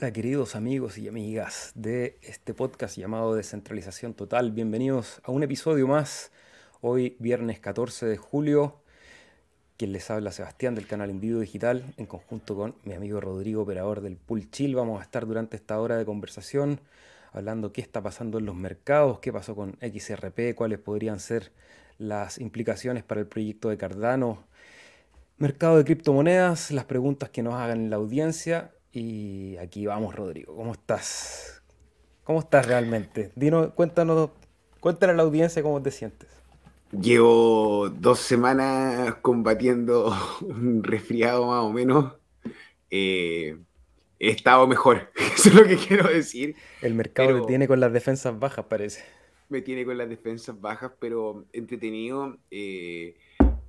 Hola queridos amigos y amigas de este podcast llamado Descentralización Total. Bienvenidos a un episodio más. Hoy viernes 14 de julio. Quien les habla Sebastián del canal Individuo Digital en conjunto con mi amigo Rodrigo, operador del Pool Chill. Vamos a estar durante esta hora de conversación hablando qué está pasando en los mercados, qué pasó con XRP, cuáles podrían ser las implicaciones para el proyecto de Cardano, mercado de criptomonedas, las preguntas que nos hagan en la audiencia y aquí vamos, Rodrigo. ¿Cómo estás? ¿Cómo estás realmente? Dinos, cuéntanos, cuéntale a la audiencia cómo te sientes. Llevo dos semanas combatiendo un resfriado más o menos. Eh, he estado mejor, eso es lo que quiero decir. El mercado me tiene con las defensas bajas, parece. Me tiene con las defensas bajas, pero entretenido. Eh,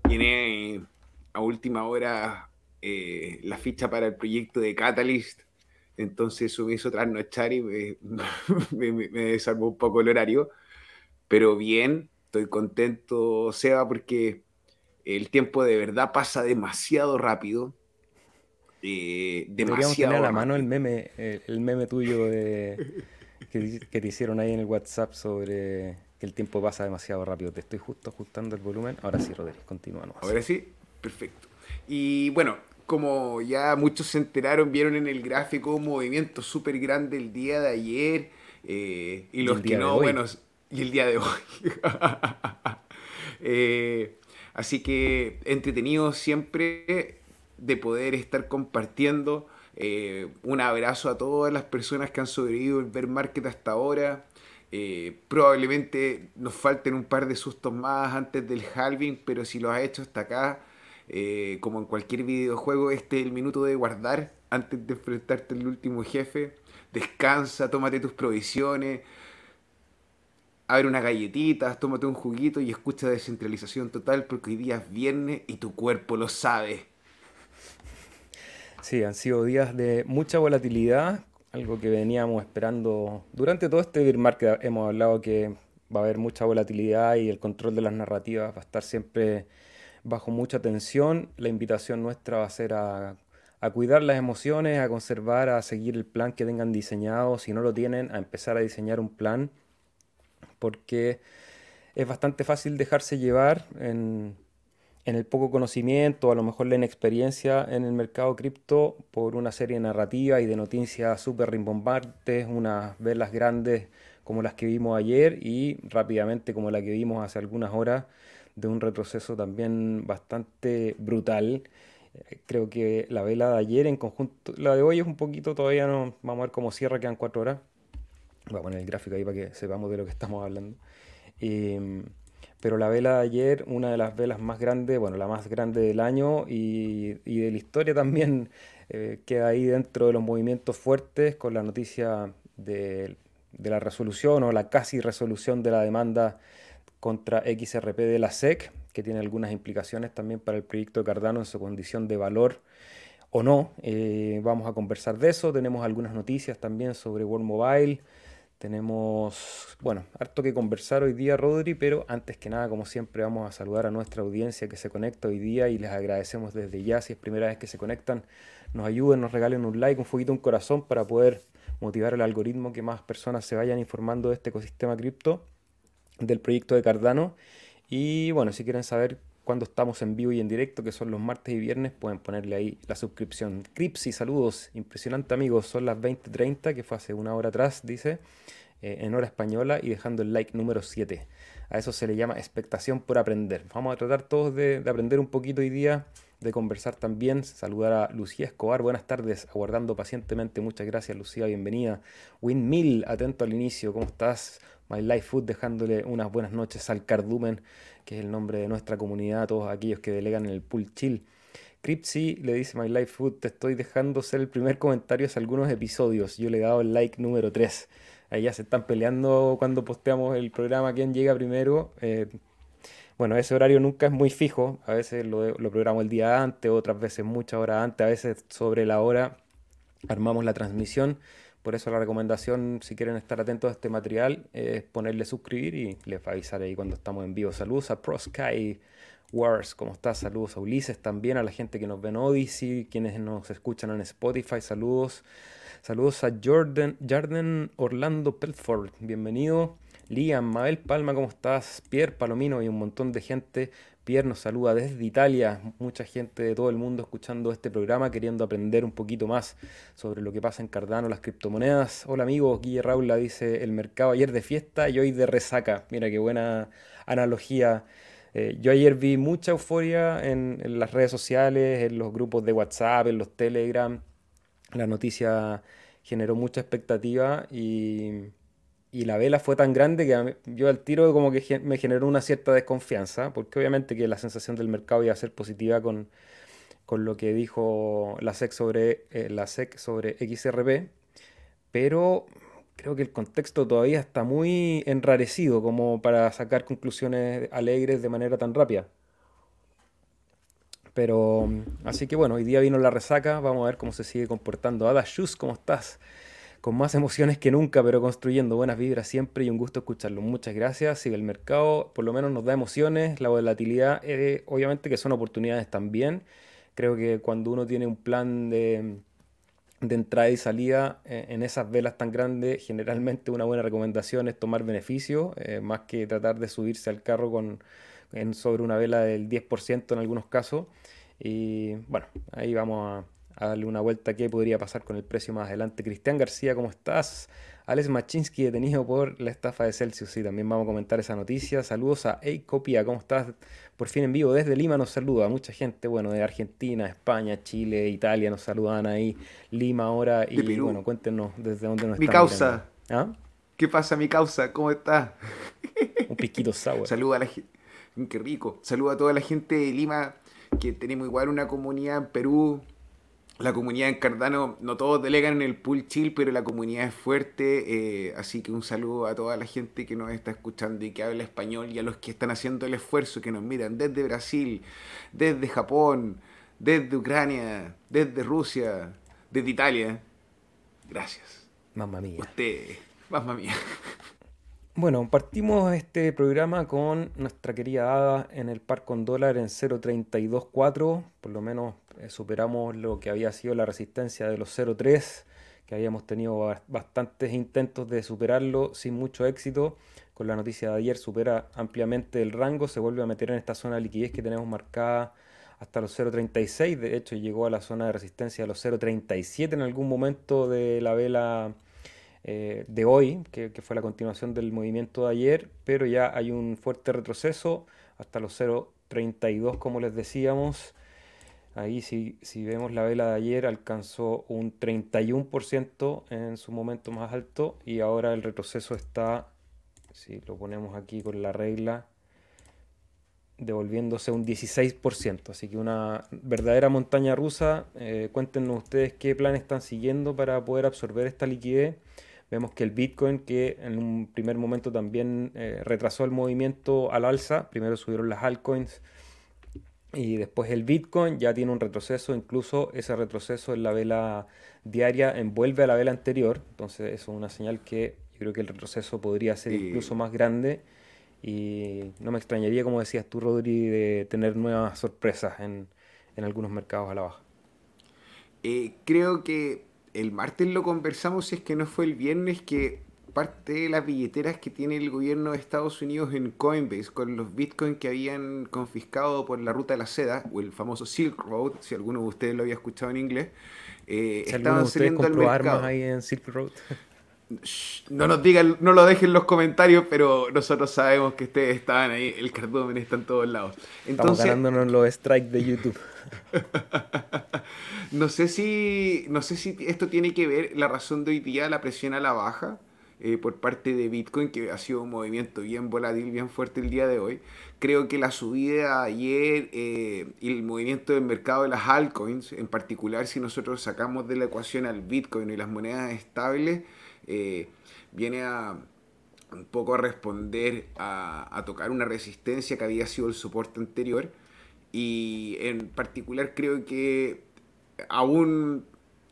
tiene a última hora eh, la ficha para el proyecto de Catalyst. Entonces eso me hizo trasnochar y me, me, desarmó un poco el horario. Pero bien, estoy contento, Seba, porque el tiempo de verdad pasa demasiado rápido. Eh, demasiado tener a la mano el meme, el, meme tuyo de, que, que, te hicieron ahí en el WhatsApp sobre que el tiempo pasa demasiado rápido. Te estoy justo ajustando el volumen. Ahora sí, Rodríguez, continúa. Ahora sí, perfecto. Y bueno, como ya muchos se enteraron, vieron en el gráfico un movimiento súper grande el día de ayer. Eh, y los que no, bueno, y el día de hoy. Eh, así que entretenido siempre de poder estar compartiendo. Eh, un abrazo a todas las personas que han sobrevivido el Bear Market hasta ahora. probablemente nos falten un par de sustos más antes del halving, pero si lo has hecho hasta acá, eh, como en cualquier videojuego, este es el minuto de guardar antes de enfrentarte al último jefe. Descansa, tómate tus provisiones, abre unas galletitas, tómate un juguito y escucha descentralización total porque hoy día es viernes y tu cuerpo lo sabe. Sí, han sido días de mucha volatilidad, algo que veníamos esperando durante todo este bear market. Hemos hablado que va a haber mucha volatilidad y el control de las narrativas va a estar siempre bajo mucha tensión. La invitación nuestra va a ser a, cuidar las emociones, a conservar, a seguir el plan que tengan diseñado. Si no lo tienen, a empezar a diseñar un plan, porque es bastante fácil dejarse llevar en, el poco conocimiento, a lo mejor la inexperiencia en el mercado cripto por una serie de narrativas y de noticias súper rimbombantes, unas velas grandes como las que vimos ayer y rápidamente como la que vimos hace algunas horas de un retroceso también bastante brutal. Eh, creo que la vela de ayer en conjunto, la de hoy es un poquito, todavía no, vamos a ver cómo cierra, quedan cuatro horas. Voy a poner el gráfico ahí para que sepamos de lo que estamos hablando. Em, pero la vela de ayer, una de las velas más grandes, bueno, la más grande del año y, de la historia también, eh, queda ahí dentro de los movimientos fuertes con la noticia de, de la resolución o la casi resolución de la demanda contra XRP de la SEC, que tiene algunas implicaciones también para el proyecto Cardano en su condición de valor o no. Eh, vamos a conversar de eso. Tenemos algunas noticias también sobre World Mobile. Tenemos, bueno, harto que conversar hoy día, Rodri, pero antes que nada, como siempre, vamos a saludar a nuestra audiencia que se conecta hoy día y les agradecemos desde ya. Si es primera vez que se conectan, nos ayuden, nos regalen un like, un fueguito, un corazón para poder motivar el algoritmo que más personas se vayan informando de este ecosistema cripto del proyecto de Cardano. Y bueno, si quieren saber cuándo estamos en vivo y en directo, que son los martes y viernes, pueden ponerle ahí la suscripción. Cripsy, saludos, impresionante amigos, son las 20.30, que fue hace una hora atrás, dice, eh, en hora española, y dejando el like número 7. A eso se le llama expectación por aprender. Vamos a tratar todos de, de aprender un poquito hoy día, de conversar también. Saludar a Lucía Escobar, buenas tardes, aguardando pacientemente. Muchas gracias, Lucía, bienvenida. Windmill, atento al inicio, ¿cómo estás? My Life Food dejándole unas buenas noches al Cardumen, que es el nombre de nuestra comunidad, a todos aquellos que delegan en el pool chill. Cripsy le dice My Life Food, te estoy dejando ser el primer comentario hace algunos episodios. Yo le he dado el like número 3. Ahí ya se están peleando cuando posteamos el programa, quién llega primero. Eh, bueno, ese horario nunca es muy fijo. A veces lo, lo programo el día antes, otras veces muchas horas antes, a veces sobre la hora armamos la transmisión. Por eso la recomendación, si quieren estar atentos a este material, es ponerle suscribir y les va avisar ahí cuando estamos en vivo. Saludos a ProSky, Wars, ¿cómo estás? Saludos a Ulises también, a la gente que nos ve en Odyssey, quienes nos escuchan en Spotify, saludos. Saludos a Jordan, Jordan Orlando Pelford, bienvenido. Liam, Mabel Palma, ¿cómo estás? Pierre Palomino y un montón de gente. Pierre nos saluda desde Italia, mucha gente de todo el mundo escuchando este programa, queriendo aprender un poquito más sobre lo que pasa en Cardano, las criptomonedas. Hola amigos, Guille Raula dice, el mercado ayer de fiesta y hoy de resaca. Mira qué buena analogía eh, yo ayer vi mucha euforia en, las redes sociales, en los grupos de WhatsApp, en los Telegram. La noticia generó mucha expectativa y, la vela fue tan grande que yo al tiro como que me generó una cierta desconfianza, porque obviamente que la sensación del mercado iba a ser positiva con, lo que dijo la SEC sobre, eh, la SEC sobre XRP, pero creo que el contexto todavía está muy enrarecido como para sacar conclusiones alegres de manera tan rápida. Pero, así que bueno, hoy día vino la resaca, vamos a ver cómo se sigue comportando. Ada Shus, ¿cómo estás? Con más emociones que nunca, pero construyendo buenas vibras siempre y un gusto escucharlo. Muchas gracias. Sigue el mercado, por lo menos nos da emociones. La volatilidad, eh, obviamente que son oportunidades también. Creo que cuando uno tiene un plan de de entrada y salida eh, en esas velas tan grandes, generalmente una buena recomendación es tomar beneficio, eh, más que tratar de subirse al carro con, sobre una vela del 10% en algunos casos. Y bueno, ahí vamos a, a darle una vuelta a qué podría pasar con el precio más adelante. Cristian García, ¿cómo estás? Alex Machinsky detenido por la estafa de Celsius. Sí, también vamos a comentar esa noticia. Saludos a Copia, ¿cómo estás? Por fin en vivo desde Lima nos saluda mucha gente, bueno, de Argentina, España, Chile, Italia nos saludan ahí, Lima ahora y bueno, cuéntenos desde dónde nos Mi causa. ¿Ah? ¿Qué pasa, mi causa? ¿Cómo está? Un piquito sour. Saluda a la gente. Qué rico. Saluda a toda la gente de Lima, que tenemos igual una comunidad en Perú, la comunidad en Cardano, no todos delegan en el pool chill, pero la comunidad es fuerte, eh, así que un saludo a toda la gente que nos está escuchando y que habla español y a los que están haciendo el esfuerzo, que nos miran desde Brasil, desde Japón, desde Ucrania, desde Rusia, desde Italia. Gracias. Mamma mía. Usted, mamma mía. Bueno, partimos este programa con nuestra querida Ada en el par con dólar en 0.324, por lo menos eh, superamos lo que había sido la resistencia de los 0.3, que habíamos tenido bastantes intentos de superarlo sin mucho éxito. Con la noticia de ayer supera ampliamente el rango, se vuelve a meter en esta zona de liquidez que tenemos marcada hasta los 0.36, de hecho llegó a la zona de resistencia de los 0.37 en algún momento de la vela eh, de hoy, que, fue la continuación del movimiento de ayer, pero ya hay un fuerte retroceso hasta los 0.32, como les decíamos. Ahí si, si vemos la vela de ayer alcanzó un 31% en su momento más alto y ahora el retroceso está, si lo ponemos aquí con la regla, devolviéndose un 16%. Así que una verdadera montaña rusa. Eh, cuéntenos ustedes qué plan están siguiendo para poder absorber esta liquidez. Vemos que el Bitcoin, que en un primer momento también eh, retrasó el movimiento al alza, primero subieron las altcoins y después el Bitcoin ya tiene un retroceso, incluso ese retroceso en la vela diaria envuelve a la vela anterior, entonces eso es una señal que yo creo que el retroceso podría ser incluso más grande y no me extrañaría, como decías tú, Rodri, de tener nuevas sorpresas en, en algunos mercados a la baja. Eh, creo que el martes lo conversamos, si es que no fue el viernes, que parte de las billeteras que tiene el gobierno de Estados Unidos en Coinbase con los bitcoins que habían confiscado por la ruta de la seda, o el famoso Silk Road, si alguno de ustedes lo había escuchado en inglés, eh, estaban saliendo al mercado. armas ahí en Silk Road? no nos digan, no lo dejen en los comentarios, pero nosotros sabemos que ustedes estaban ahí, el cardumen está en todos lados. Entonces, Estamos ganándonos los strikes de YouTube. no sé si no sé si esto tiene que ver la razón de hoy día la presión a la baja eh, por parte de Bitcoin que ha sido un movimiento bien volátil bien fuerte el día de hoy. Creo que la subida ayer eh, y el movimiento del mercado de las altcoins en particular si nosotros sacamos de la ecuación al Bitcoin y las monedas estables eh, viene a un poco a responder a tocar una resistencia que había sido el soporte anterior y en particular creo que aún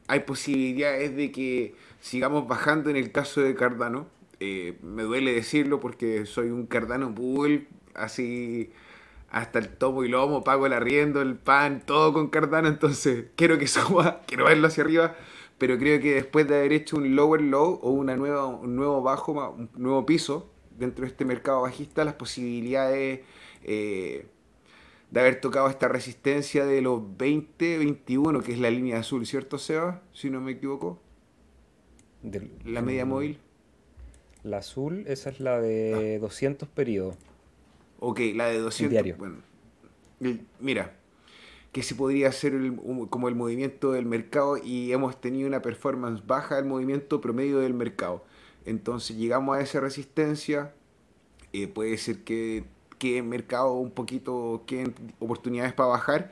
hay posibilidades de que sigamos bajando en el caso de Cardano. Eh, me duele decirlo porque soy un Cardano Bull así hasta el tomo y lomo, pago el arriendo, el pan, todo con Cardano, entonces quiero que suba, quiero verlo hacia arriba, pero creo que después de haber hecho un lower low o una nueva, un nuevo bajo, un nuevo piso dentro de este mercado bajista, las posibilidades eh, de haber tocado esta resistencia de los 20, 21, que es la línea azul, ¿cierto, Seba? Si no me equivoco. la media móvil. La azul, esa es la de 200 ah. periodos. Ok, la de 200. diario. Bueno, mira, que se podría hacer como el movimiento del mercado y hemos tenido una performance baja del movimiento promedio del mercado. Entonces llegamos a esa resistencia, eh, puede ser que quede mercado un poquito, queden oportunidades para bajar,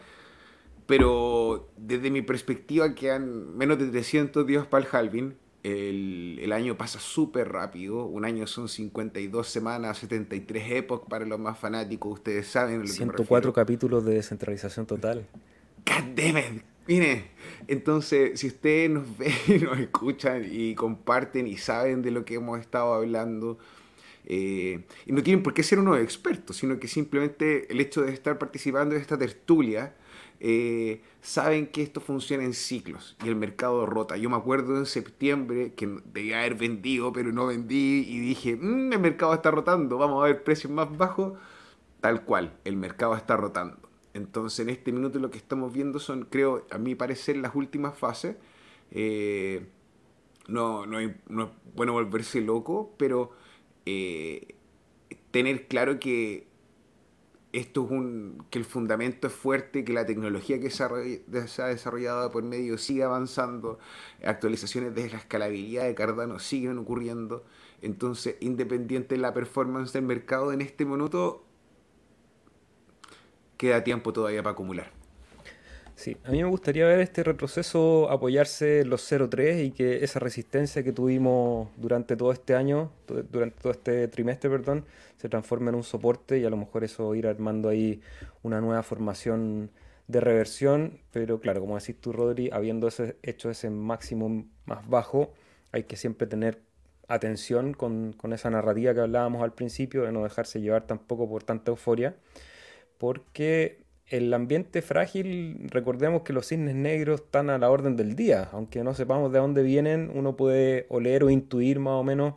pero desde mi perspectiva quedan menos de 300 días para el halving el, año pasa súper rápido. Un año son 52 semanas, 73 épocas para los más fanáticos. Ustedes saben. Lo 104 capítulos de descentralización total. God Mire, entonces, si ustedes nos ven, nos escuchan y comparten y saben de lo que hemos estado hablando, eh, y no tienen por qué ser unos expertos, sino que simplemente el hecho de estar participando en esta tertulia eh, saben que esto funciona en ciclos y el mercado rota. Yo me acuerdo en septiembre que debía haber vendido, pero no vendí y dije, mm, el mercado está rotando, vamos a ver precios más bajos. Tal cual, el mercado está rotando. Entonces en este minuto lo que estamos viendo son, creo, a mi parecer, las últimas fases. Eh, no, no, es bueno volverse loco, pero eh, tener claro que esto es un, que el fundamento es fuerte, que la tecnología que se ha desarrollado por medio sigue avanzando, actualizaciones de la escalabilidad de Cardano siguen ocurriendo. Entonces, independiente de la performance del mercado en este minuto, queda tiempo todavía para acumular. Sí, a mí me gustaría ver este retroceso apoyarse en los 0.3 y que esa resistencia que tuvimos durante todo este año, durante todo este trimestre, perdón, se transforme en un soporte y a lo mejor eso ir armando ahí una nueva formación de reversión, pero claro, como decís tú, Rodri, habiendo hecho ese máximo más bajo, hay que siempre tener atención con, con esa narrativa que hablábamos al principio, de no dejarse llevar tampoco por tanta euforia, porque el ambiente frágil, recordemos que los cisnes negros están a la orden del día, aunque no sepamos de dónde vienen, uno puede oler o intuir más o menos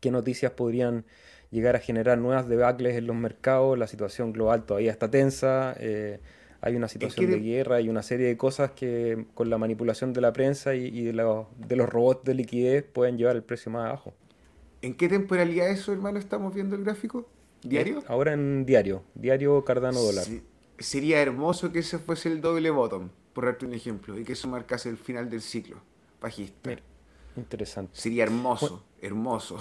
qué noticias podrían llegar a generar nuevas debacles en los mercados, la situación global todavía está tensa, eh, hay una situación de guerra y una serie de cosas que con la manipulación de la prensa y, de, los, robots de liquidez pueden llevar el precio más abajo. ¿En qué temporalidad eso, hermano, estamos viendo el gráfico? ¿Diario? ahora en diario, diario Cardano dólar sería hermoso que ese fuese el doble bottom, por darte un ejemplo, y que eso marcase el final del ciclo bajista. interesante. Sería hermoso, hermoso.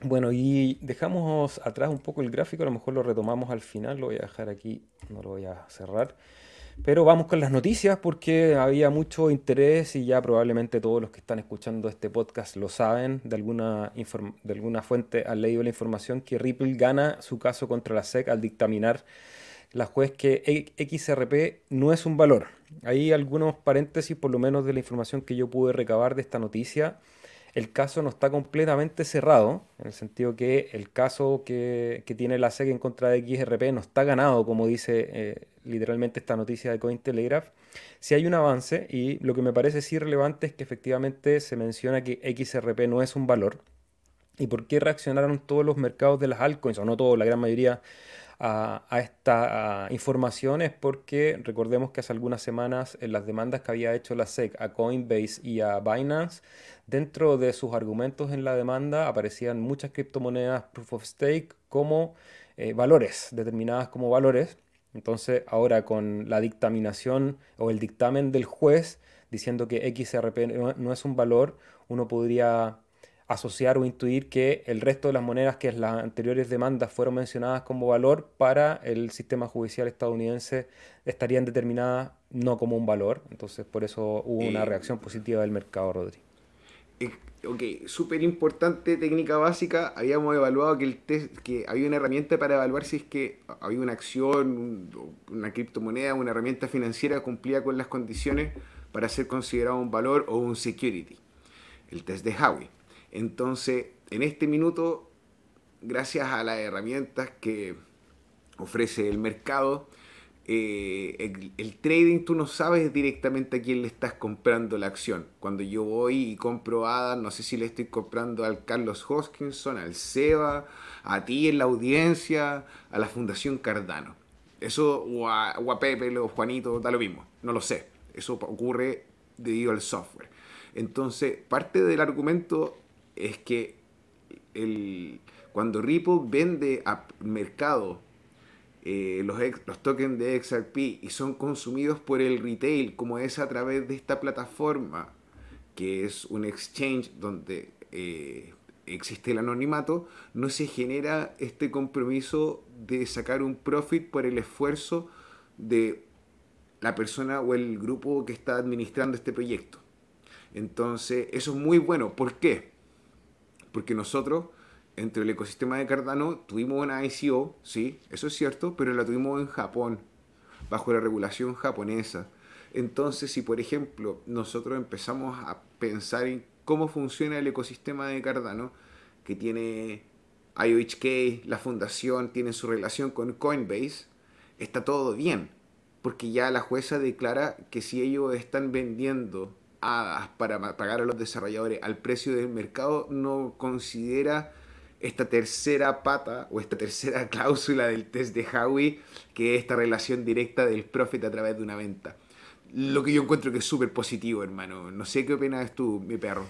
Bueno, y dejamos atrás un poco el gráfico, a lo mejor lo retomamos al final, lo voy a dejar aquí, no lo voy a cerrar. Pero vamos con las noticias porque había mucho interés y ya probablemente todos los que están escuchando este podcast lo saben. De alguna, de alguna fuente han leído la información que Ripple gana su caso contra la SEC al dictaminar la juez que XRP no es un valor. Hay algunos paréntesis, por lo menos de la información que yo pude recabar de esta noticia. El caso no está completamente cerrado, en el sentido que el caso que, tiene la SEC en contra de XRP no está ganado, como dice eh, literalmente esta noticia de Cointelegraph. Si hay un avance, y lo que me parece sí relevante es que efectivamente se menciona que XRP no es un valor. ¿Y por qué reaccionaron todos los mercados de las altcoins, o no todos, la gran mayoría, a, esta información es porque recordemos que hace algunas semanas en las demandas que había hecho la SEC a Coinbase y a Binance, dentro de sus argumentos en la demanda aparecían muchas criptomonedas proof of stake como eh, valores, determinadas como valores. Entonces ahora con la dictaminación o el dictamen del juez diciendo que XRP no es un valor, uno podría asociar o intuir que el resto de las monedas que en las anteriores demandas fueron mencionadas como valor para el sistema judicial estadounidense estarían determinadas no como un valor. Entonces por eso hubo una reacción positiva del mercado, Rodri. Eh, ok, súper importante, técnica básica. Habíamos evaluado que, el test, que había una herramienta para evaluar si es que había una acción, una criptomoneda, una herramienta financiera cumplía con las condiciones para ser considerado un valor o un security. El test de Howey. Entonces, en este minuto, gracias a las herramientas que ofrece el mercado. Eh, el, trading tú no sabes directamente a quién le estás comprando la acción. Cuando yo voy y compro a no sé si le estoy comprando al Carlos Hoskinson, al Seba, a ti en la audiencia, a la Fundación Cardano. Eso, o a, o a Pepe, o Juanito, da lo mismo. No lo sé. Eso ocurre debido al software. Entonces, parte del argumento es que el, cuando Ripple vende a mercado eh, los, los, tokens de XRP y son consumidos por el retail, como es a través de esta plataforma, que es un exchange donde eh, existe el anonimato, no se genera este compromiso de sacar un profit por el esfuerzo de la persona o el grupo que está administrando este proyecto. Entonces, eso es muy bueno. ¿Por qué? Porque nosotros entre el ecosistema de Cardano tuvimos una ICO, sí, eso es cierto, pero la tuvimos en Japón, bajo la regulación japonesa. Entonces, si por ejemplo nosotros empezamos a pensar en cómo funciona el ecosistema de Cardano, que tiene IOHK, la fundación, tiene su relación con Coinbase, está todo bien, porque ya la jueza declara que si ellos están vendiendo hadas para pagar a los desarrolladores al precio del mercado, no considera esta tercera pata o esta tercera cláusula del test de Howie, que es esta relación directa del profit a través de una venta. Lo que yo encuentro que es súper positivo, hermano. No sé qué opinas tú, mi perro.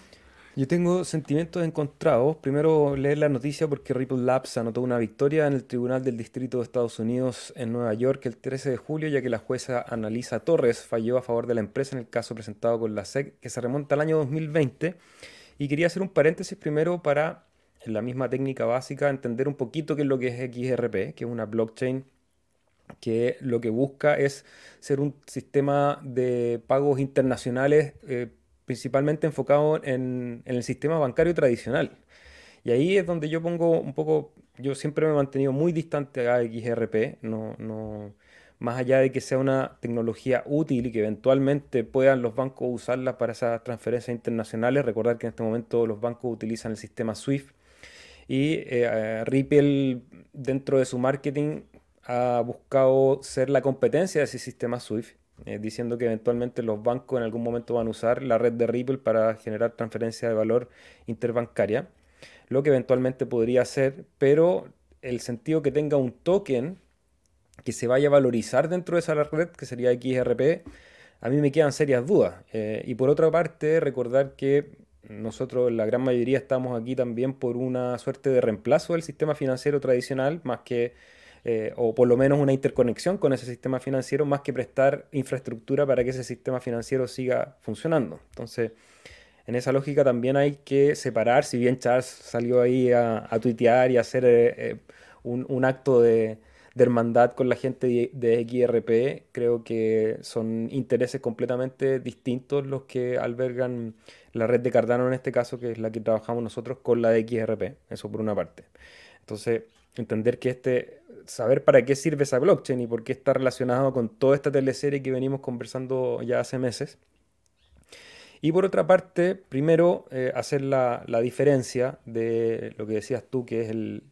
Yo tengo sentimientos encontrados. Primero, leer la noticia porque Ripple Labs anotó una victoria en el Tribunal del Distrito de Estados Unidos en Nueva York el 13 de julio, ya que la jueza Analisa Torres falló a favor de la empresa en el caso presentado con la SEC, que se remonta al año 2020. Y quería hacer un paréntesis primero para en la misma técnica básica, entender un poquito qué es lo que es XRP, que es una blockchain que lo que busca es ser un sistema de pagos internacionales eh, principalmente enfocado en, el sistema bancario tradicional. Y ahí es donde yo pongo un poco, yo siempre me he mantenido muy distante a XRP, no, no, más allá de que sea una tecnología útil y que eventualmente puedan los bancos usarla para esas transferencias internacionales, recordar que en este momento los bancos utilizan el sistema SWIFT y eh, Ripple dentro de su marketing ha buscado ser la competencia de ese sistema SWIFT, eh, diciendo que eventualmente los bancos en algún momento van a usar la red de Ripple para generar transferencia de valor interbancaria, lo que eventualmente podría ser, pero el sentido que tenga un token que se vaya a valorizar dentro de esa red, que sería XRP, a mí me quedan serias dudas. Eh, y por otra parte, recordar que nosotros, la gran mayoría, estamos aquí también por una suerte de reemplazo del sistema financiero tradicional, más que, eh, o por lo menos una interconexión con ese sistema financiero, más que prestar infraestructura para que ese sistema financiero siga funcionando. Entonces, en esa lógica también hay que separar, si bien Charles salió ahí a, tuitear y a hacer eh, eh, un, acto de, de hermandad con la gente de, de, XRP, creo que son intereses completamente distintos los que albergan la red de Cardano en este caso, que es la que trabajamos nosotros con la de XRP, eso por una parte. Entonces, entender que este, saber para qué sirve esa blockchain y por qué está relacionado con toda esta teleserie que venimos conversando ya hace meses. Y por otra parte, primero eh, hacer la, diferencia de lo que decías tú, que es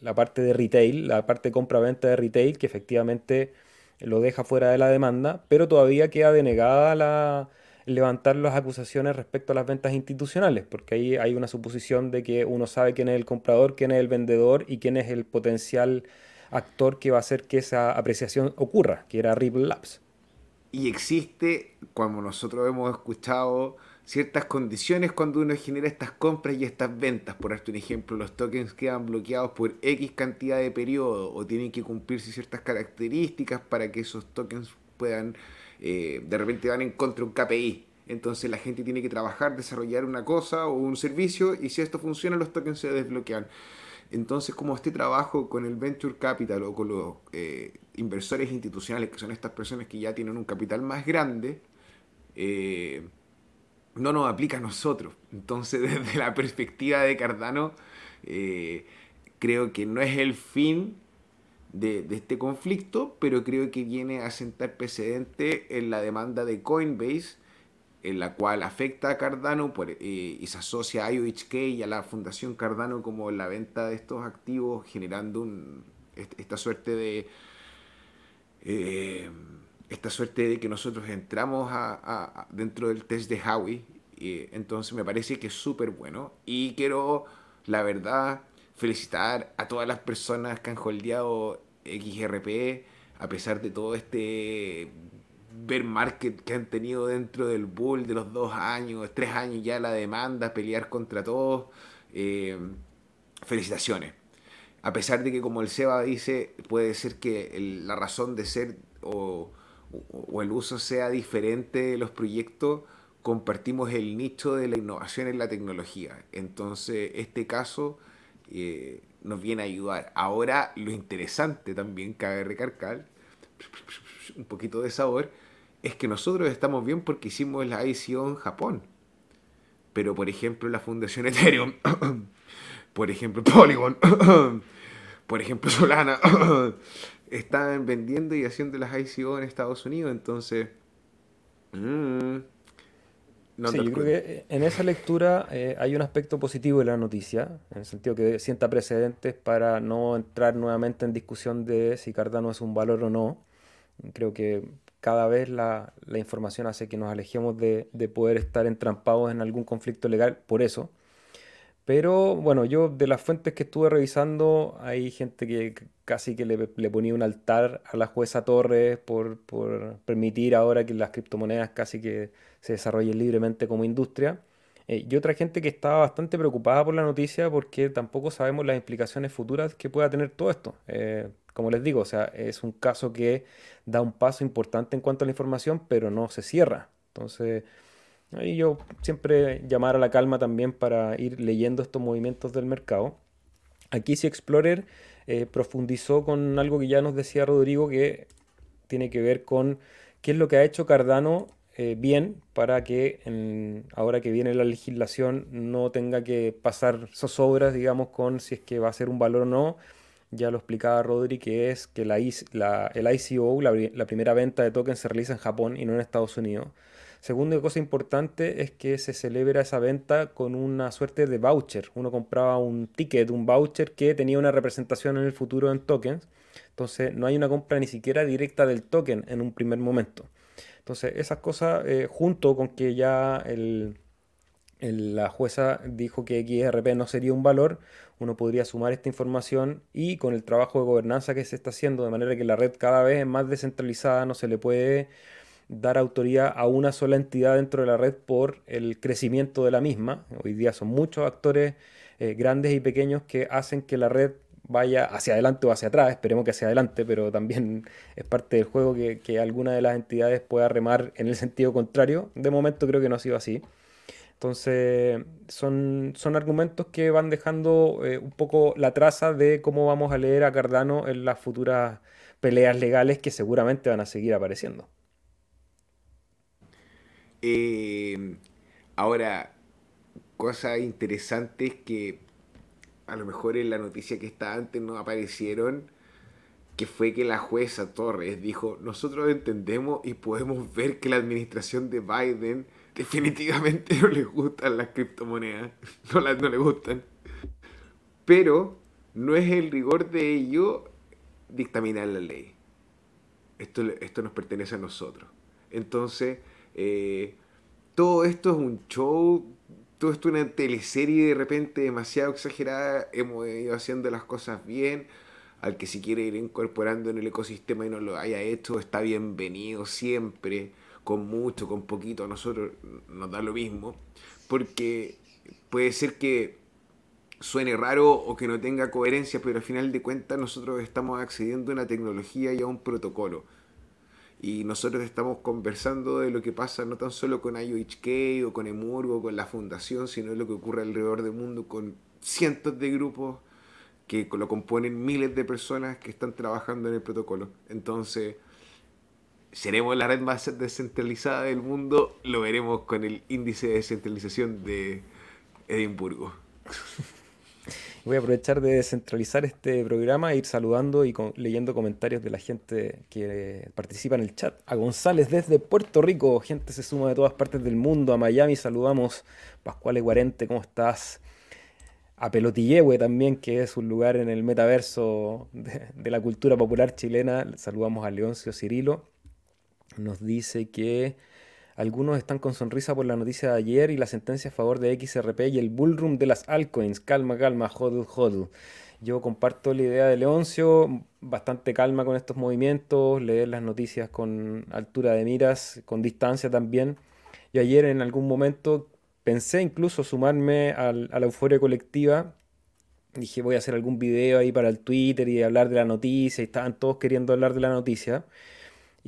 la parte de retail, la parte compra-venta de retail, que efectivamente lo deja fuera de la demanda, pero todavía queda denegada la, levantar las acusaciones respecto a las ventas institucionales, porque ahí hay una suposición de que uno sabe quién es el comprador, quién es el vendedor y quién es el potencial actor que va a hacer que esa apreciación ocurra, que era Ripple Labs. Y existe, como nosotros hemos escuchado, ciertas condiciones cuando uno genera estas compras y estas ventas. Por un ejemplo, los tokens quedan bloqueados por X cantidad de periodo o tienen que cumplirse ciertas características para que esos tokens puedan eh, de repente van en contra de un KPI. Entonces la gente tiene que trabajar, desarrollar una cosa o un servicio y si esto funciona los tokens se desbloquean. Entonces como este trabajo con el Venture Capital o con los eh, inversores institucionales, que son estas personas que ya tienen un capital más grande, eh, no nos aplica a nosotros. Entonces desde la perspectiva de Cardano, creo que no es el fin de, este conflicto, pero creo que viene a sentar precedente en la demanda de Coinbase, en la cual afecta a Cardano eh, y se asocia a IOHK y a la Fundación Cardano como la venta de estos activos, generando un, esta suerte de... Eh, esta suerte de que nosotros entramos a, dentro del test de Howie. entonces me parece que es súper bueno. Y quiero, la verdad, felicitar a todas las personas que han holdeado XRP, a pesar de todo este ver market que han tenido dentro del bull de los dos años, tres años ya la demanda, pelear contra todos. Eh, felicitaciones. A pesar de que, como el Seba dice, puede ser que la razón de ser o, el uso sea diferente de los proyectos, compartimos el nicho de la innovación en la tecnología. Entonces, este caso eh, nos viene a ayudar. Ahora, lo interesante también, cabe recalcar, un poquito de sabor, es que nosotros estamos bien porque hicimos la ICO en Japón. Pero, por ejemplo, la Fundación Ethereum, por ejemplo, Polygon, por ejemplo, Solana, están vendiendo y haciendo las ICO en Estados Unidos. Entonces, mm, sí, yo creo que en esa lectura eh, hay un aspecto positivo de la noticia, en el sentido que sienta precedentes para no entrar nuevamente en discusión de si Cardano es un valor o no. Creo que cada vez la, información hace que nos alejemos de, poder estar entrampados en algún conflicto legal por eso. Pero bueno, yo de las fuentes que estuve revisando, hay gente que casi que le, ponía un altar a la jueza Torres por, permitir ahora que las criptomonedas casi que se desarrollen libremente como industria. Eh, y otra gente que estaba bastante preocupada por la noticia porque tampoco sabemos las implicaciones futuras que pueda tener todo esto. Eh, como les digo, o sea, es un caso que da un paso importante en cuanto a la información, pero no se cierra. Entonces, yo siempre llamar a la calma también para ir leyendo estos movimientos del mercado. Aquí si Explorer eh, profundizó con algo que ya nos decía Rodrigo, que tiene que ver con qué es lo que ha hecho Cardano eh, bien para que ahora que viene la legislación no tenga que pasar zozobras, digamos, con si es que va a ser un valor o no ya lo explicaba Rodri, que es que la, el ICO, la, primera venta de tokens, se realiza en Japón y no en Estados Unidos. Segunda cosa importante es que se celebra esa venta con una suerte de voucher. Uno compraba un ticket, un voucher que tenía una representación en el futuro en tokens. Entonces no hay una compra ni siquiera directa del token en un primer momento. Entonces esas cosas, eh, junto con que ya la jueza dijo que XRP no sería un valor, uno podría sumar esta información y con el trabajo de gobernanza que se está haciendo, de manera que la red cada vez es más descentralizada, no se le puede dar autoridad a una sola entidad dentro de la red por el crecimiento de la misma. Hoy día son muchos actores eh, grandes y pequeños que hacen que la red vaya hacia adelante o hacia atrás, esperemos que hacia adelante, pero también es parte del juego que, que alguna de las entidades pueda remar en el sentido contrario. De momento creo que no ha sido así. Entonces, son, son argumentos que van dejando eh, un poco la traza de cómo vamos a leer a Cardano en las futuras peleas legales que seguramente van a seguir apareciendo. Eh, ahora, cosas interesantes que a lo mejor en la noticia que está antes no aparecieron, que fue que la jueza Torres dijo, nosotros entendemos y podemos ver que la administración de Biden definitivamente no les gustan las criptomonedas, no, las, no les gustan. Pero no es el rigor de ello dictaminar la ley. Esto, esto nos pertenece a nosotros. Entonces, eh, todo esto es un show, todo esto es una teleserie de repente demasiado exagerada, hemos ido haciendo las cosas bien. Al que si quiere ir incorporando en el ecosistema y no lo haya hecho, está bienvenido siempre con mucho, con poquito, a nosotros nos da lo mismo, porque puede ser que suene raro o que no tenga coherencia, pero al final de cuentas nosotros estamos accediendo a una tecnología y a un protocolo. Y nosotros estamos conversando de lo que pasa no tan solo con IOHK o con Emurgo o con la fundación, sino de lo que ocurre alrededor del mundo con cientos de grupos que lo componen miles de personas que están trabajando en el protocolo. Entonces, seremos la red más descentralizada del mundo, lo veremos con el índice de descentralización de Edimburgo. Voy a aprovechar de descentralizar este programa e ir saludando y leyendo comentarios de la gente que participa en el chat. A González desde Puerto Rico, gente se suma de todas partes del mundo. A Miami saludamos. Pascual Guarente, ¿cómo estás? a Pelotillehue también, que es un lugar en el metaverso de, la cultura popular chilena. Saludamos a Leoncio Cirilo. Nos dice que algunos están con sonrisa por la noticia de ayer y la sentencia a favor de XRP y el bullroom de las altcoins. Calma, calma, hodl, hodl. Yo comparto la idea de Leoncio, bastante calma con estos movimientos, leer las noticias con altura de miras, con distancia también. Y ayer en algún momento Pensé incluso sumarme a la euforia colectiva. Dije, voy a hacer algún video ahí para el Twitter y hablar de la noticia. Y estaban todos queriendo hablar de la noticia.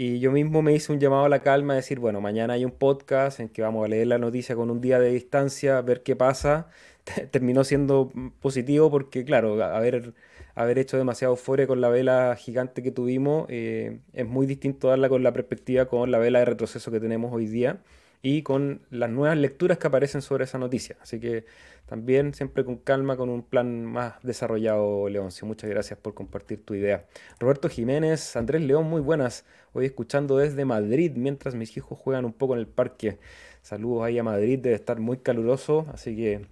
Y yo mismo me hice un llamado a la calma, decir, bueno, mañana hay un podcast en que vamos a leer la noticia con un día de distancia, ver qué pasa. Terminó siendo positivo porque, claro, haber, haber hecho demasiado euforia con la vela gigante que tuvimos eh, es muy distinto darla con la perspectiva con la vela de retroceso que tenemos hoy día y con las nuevas lecturas que aparecen sobre esa noticia. Así que también siempre con calma, con un plan más desarrollado, Leoncio. Muchas gracias por compartir tu idea. Roberto Jiménez, Andrés León, muy buenas. Hoy escuchando desde Madrid mientras mis hijos juegan un poco en el parque. Saludos ahí a Madrid, debe estar muy caluroso, así que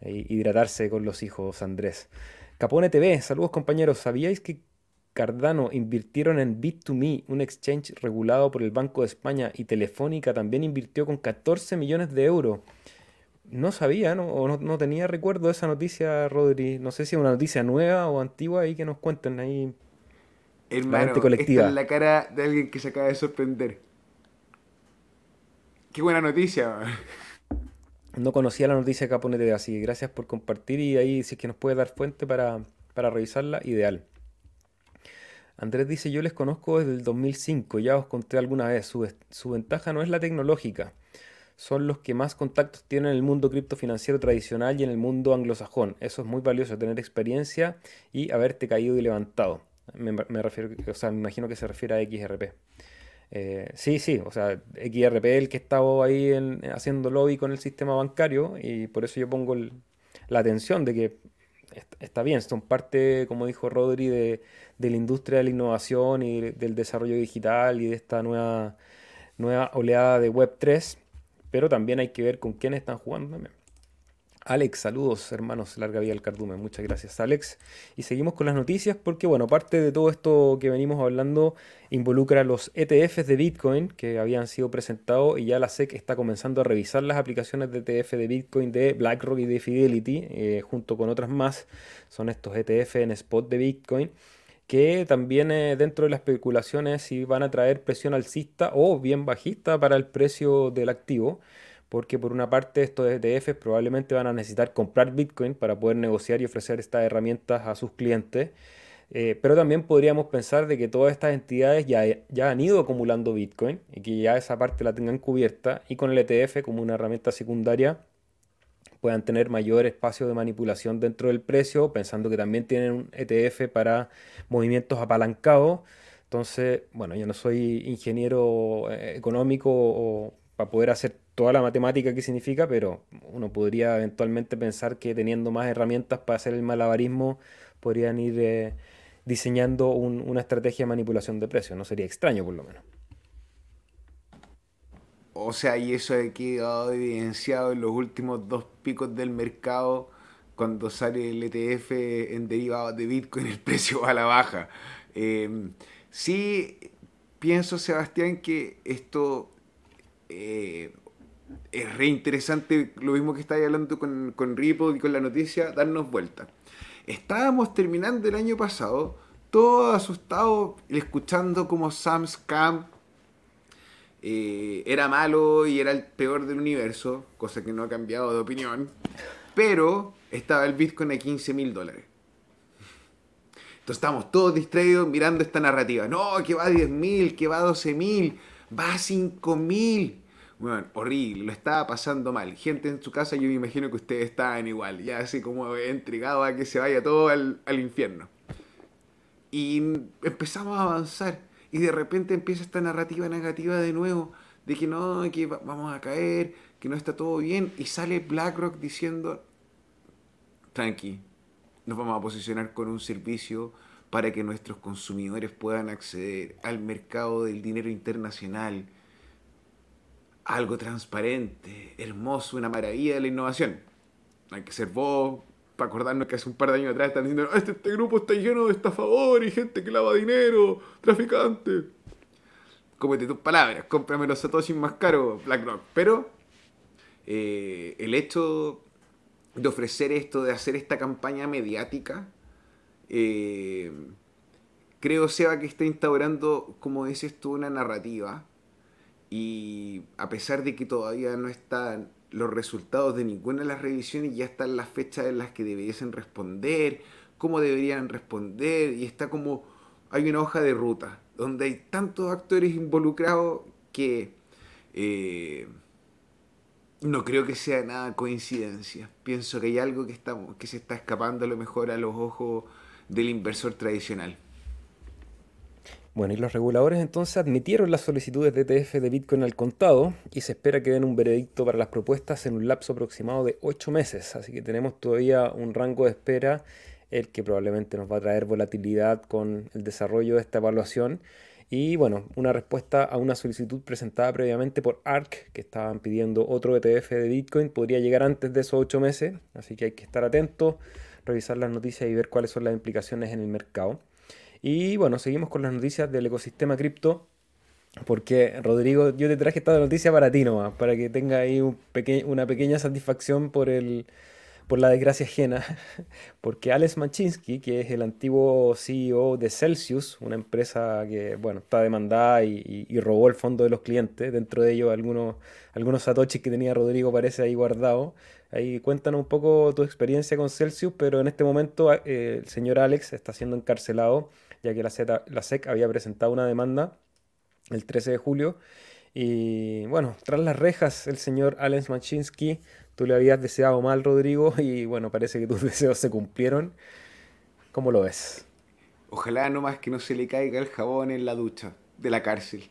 eh, hidratarse con los hijos, Andrés. Capone TV, saludos compañeros. ¿Sabíais que Cardano invirtieron en Bit2Me, un exchange regulado por el Banco de España, y Telefónica también invirtió con 14 millones de euros. No sabía, ¿no? o no, tenía recuerdo de esa noticia, Rodri. No sé si es una noticia nueva o antigua, ahí que nos cuenten ahí. Hermano, colectiva. Esta es la cara de alguien que se acaba de sorprender. Qué buena noticia. No conocía la noticia que pone así. Gracias por compartir y ahí si es que nos puede dar fuente para, para revisarla, ideal. Andrés dice, yo les conozco desde el 2005, ya os conté alguna vez, su, ventaja no es la tecnológica, son los que más contactos tienen en el mundo criptofinanciero tradicional y en el mundo anglosajón. Eso es muy valioso, tener experiencia y haberte caído y levantado. Me, refiero, o sea, me imagino que se refiere a XRP. Eh, sí, sí, o sea, XRP el que estaba ahí haciendo lobby con el sistema bancario y por eso yo pongo la atención de que está bien, son parte, como dijo Rodri, de, la industria de la innovación y del desarrollo digital y de esta nueva, nueva oleada de Web3, pero también hay que ver con quién están jugando Alex, saludos hermanos, larga vida al cardumen, muchas gracias Alex. Y seguimos con las noticias porque, bueno, parte de todo esto que venimos hablando involucra los ETFs de Bitcoin que habían sido presentados y ya la SEC está comenzando a revisar las aplicaciones de ETF de Bitcoin de BlackRock y de Fidelity, eh, junto con otras más, son estos ETF en spot de Bitcoin que también eh, dentro de las especulaciones si van a traer presión alcista o bien bajista para el precio del activo porque por una parte estos ETFs probablemente van a necesitar comprar Bitcoin para poder negociar y ofrecer estas herramientas a sus clientes. Eh, pero también podríamos pensar de que todas estas entidades ya, ya han ido acumulando Bitcoin y que ya esa parte la tengan cubierta y con el ETF como una herramienta secundaria puedan tener mayor espacio de manipulación dentro del precio, pensando que también tienen un ETF para movimientos apalancados. Entonces, bueno, yo no soy ingeniero eh, económico para poder hacer toda la matemática que significa, pero uno podría eventualmente pensar que teniendo más herramientas para hacer el malabarismo, podrían ir eh, diseñando una estrategia de manipulación de precios. No sería extraño, por lo menos. O sea, y eso ha quedado evidenciado en los últimos dos picos del mercado, cuando sale el ETF en derivados de Bitcoin, el precio va a la baja. Eh, sí, pienso, Sebastián, que esto eh, es re interesante lo mismo que estáis hablando con, con Ripple y con la noticia, darnos vuelta. Estábamos terminando el año pasado, todos asustados, escuchando como Sam Scam eh, era malo y era el peor del universo, cosa que no ha cambiado de opinión, pero estaba el Bitcoin a 15 mil dólares. Entonces estamos todos distraídos mirando esta narrativa. No, que va a 10 mil, que va a 12 mil, va a 5 mil. Bueno, horrible, lo estaba pasando mal. Gente en su casa, yo me imagino que ustedes estaban igual, ya así como intrigados a que se vaya todo al, infierno. Y empezamos a avanzar y de repente empieza esta narrativa negativa de nuevo, de que no, que vamos a caer, que no está todo bien, y sale BlackRock diciendo, tranqui, nos vamos a posicionar con un servicio para que nuestros consumidores puedan acceder al mercado del dinero internacional algo transparente, hermoso, una maravilla de la innovación. Hay que ser vos, para acordarnos que hace un par de años atrás están diciendo, este, este grupo está lleno de estafadores y gente que lava dinero, traficantes. Cómete tus palabras, cómprame los satoshis más caros, BlackRock. Pero eh, el hecho de ofrecer esto, de hacer esta campaña mediática, eh, creo, Seba, que está instaurando, como dices tú, una narrativa. Y a pesar de que todavía no están los resultados de ninguna de las revisiones, ya están las fechas en las que debiesen responder, cómo deberían responder, y está como, hay una hoja de ruta, donde hay tantos actores involucrados que eh, no creo que sea nada coincidencia. Pienso que hay algo que, estamos, que se está escapando a lo mejor a los ojos del inversor tradicional. Bueno, y los reguladores entonces admitieron las solicitudes de ETF de Bitcoin al contado y se espera que den un veredicto para las propuestas en un lapso aproximado de 8 meses. Así que tenemos todavía un rango de espera, el que probablemente nos va a traer volatilidad con el desarrollo de esta evaluación. Y bueno, una respuesta a una solicitud presentada previamente por ARK, que estaban pidiendo otro ETF de Bitcoin, podría llegar antes de esos 8 meses. Así que hay que estar atentos, revisar las noticias y ver cuáles son las implicaciones en el mercado. Y bueno, seguimos con las noticias del ecosistema cripto. Porque, Rodrigo, yo te traje esta noticia para ti nomás, para que tenga ahí un una pequeña satisfacción por, el, por la desgracia ajena. Porque Alex Machinsky, que es el antiguo CEO de Celsius, una empresa que, bueno, está demandada y, robó el fondo de los clientes, dentro de ellos algunos, algunos satoshis que tenía Rodrigo parece ahí guardado. Ahí cuéntanos un poco tu experiencia con Celsius, pero en este momento eh, el señor Alex está siendo encarcelado ya que la, SEC había presentado una demanda el 13 de julio. Y bueno, tras las rejas, el señor Alex Machinsky, tú le habías deseado mal, Rodrigo, y bueno, parece que tus deseos se cumplieron. ¿Cómo lo ves? Ojalá nomás que no se le caiga el jabón en la ducha de la cárcel.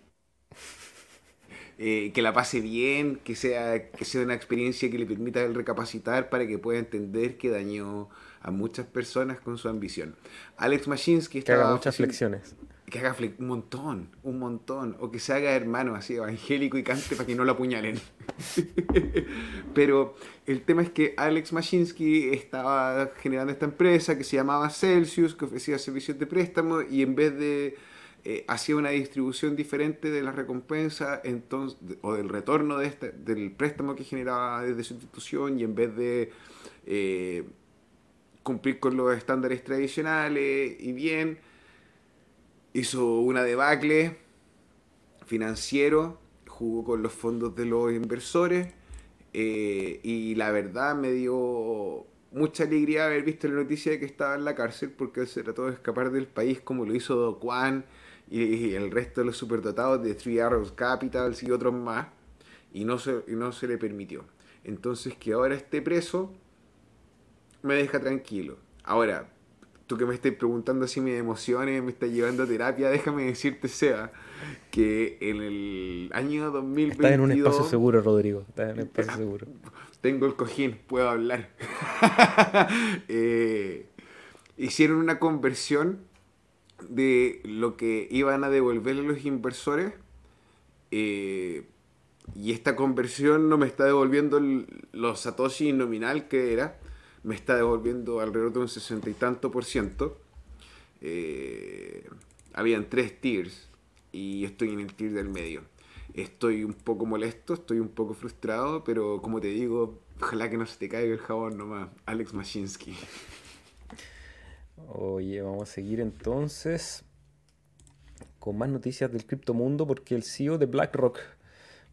Eh, que la pase bien, que sea, que sea una experiencia que le permita recapacitar para que pueda entender que dañó a muchas personas con su ambición. Alex Machinsky Que haga muchas flexiones. Que haga un montón, un montón. O que se haga hermano así, evangélico y cante para que no lo apuñalen. Pero el tema es que Alex Machinsky estaba generando esta empresa que se llamaba Celsius, que ofrecía servicios de préstamo y en vez de... Eh, hacía una distribución diferente de la recompensa entonces, o del retorno de este, del préstamo que generaba desde su institución y en vez de eh, cumplir con los estándares tradicionales y bien. Hizo una debacle financiero, jugó con los fondos de los inversores eh, y la verdad me dio mucha alegría haber visto la noticia de que estaba en la cárcel porque él se trató de escapar del país como lo hizo Do Kwan y, el resto de los superdotados de Three Arrows Capitals y otros más y no se, y no se le permitió. Entonces que ahora esté preso me deja tranquilo. Ahora, tú que me estás preguntando si mis emociones me estás llevando a terapia, déjame decirte, Seba, que en el año 2022... Estás en un espacio seguro, Rodrigo. Estás en un espacio seguro. Tengo el cojín, puedo hablar. Eh, hicieron una conversión de lo que iban a devolverle los inversores. Eh, y esta conversión no me está devolviendo los Satoshi nominal que era, me está devolviendo alrededor de un sesenta y tanto por ciento. Eh, habían tres tiers y estoy en el tier del medio. Estoy un poco molesto, estoy un poco frustrado, pero como te digo, ojalá que no se te caiga el jabón nomás. Alex Mashinsky. Oye, vamos a seguir entonces con más noticias del criptomundo porque el CEO de BlackRock,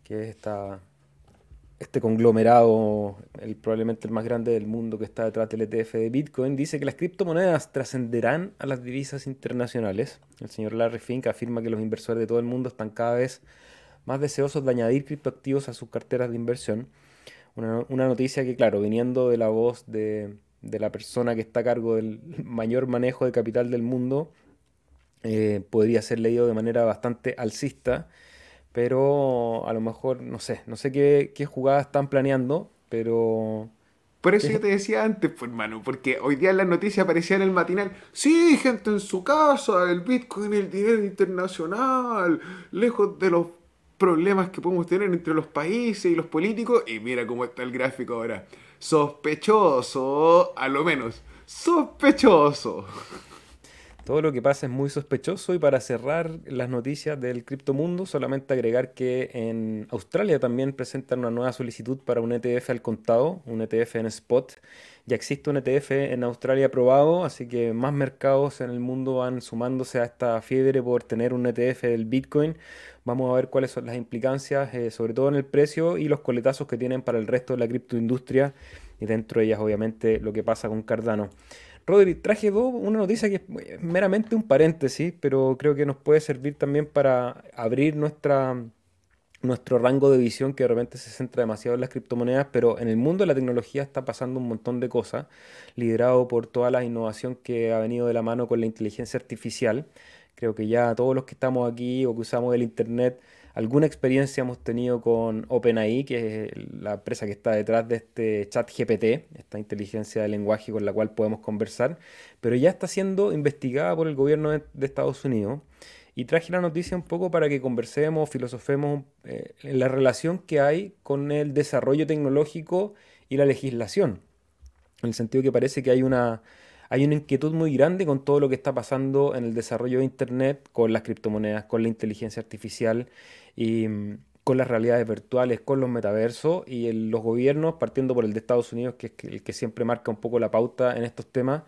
que es esta este conglomerado, el, probablemente el más grande del mundo que está detrás del ETF de Bitcoin, dice que las criptomonedas trascenderán a las divisas internacionales. El señor Larry Fink afirma que los inversores de todo el mundo están cada vez más deseosos de añadir criptoactivos a sus carteras de inversión. Una, noticia que, claro, viniendo de la voz de, la persona que está a cargo del mayor manejo de capital del mundo, eh, podría ser leído de manera bastante alcista pero a lo mejor, no sé, no sé qué, qué jugadas están planeando, pero... Por eso yo te decía antes, pues, hermano, porque hoy día en las noticias aparecía en el matinal, sí, gente en su casa, el Bitcoin, el dinero internacional, lejos de los problemas que podemos tener entre los países y los políticos, y mira cómo está el gráfico ahora. sospechoso, a lo menos, sospechoso. Todo lo que pasa es muy sospechoso y para cerrar las noticias del criptomundo, solamente agregar que en Australia también presentan una nueva solicitud para un ETF al contado, un ETF en spot. Ya existe un ETF en Australia aprobado, así que más mercados en el mundo van sumándose a esta fiebre por tener un ETF del Bitcoin. Vamos a ver cuáles son las implicancias, eh, sobre todo en el precio y los coletazos que tienen para el resto de la criptoindustria y dentro de ellas obviamente lo que pasa con Cardano. Rodri, traje una noticia que es meramente un paréntesis, pero creo que nos puede servir también para abrir nuestra, nuestro rango de visión que de repente se centra demasiado en las criptomonedas, pero en el mundo de la tecnología está pasando un montón de cosas, liderado por toda la innovación que ha venido de la mano con la inteligencia artificial. Creo que ya todos los que estamos aquí o que usamos el Internet, alguna experiencia hemos tenido con OpenAI, que es la empresa que está detrás de este chat GPT, esta inteligencia de lenguaje con la cual podemos conversar, pero ya está siendo investigada por el gobierno de, Estados Unidos. Y traje la noticia un poco para que conversemos, filosofemos eh, la relación que hay con el desarrollo tecnológico y la legislación. En el sentido que parece que hay una, hay una inquietud muy grande con todo lo que está pasando en el desarrollo de Internet, con las criptomonedas, con la inteligencia artificial y mm, con las realidades virtuales, con los metaversos y los gobiernos, partiendo por el de Estados Unidos, que es el que siempre marca un poco la pauta en estos temas,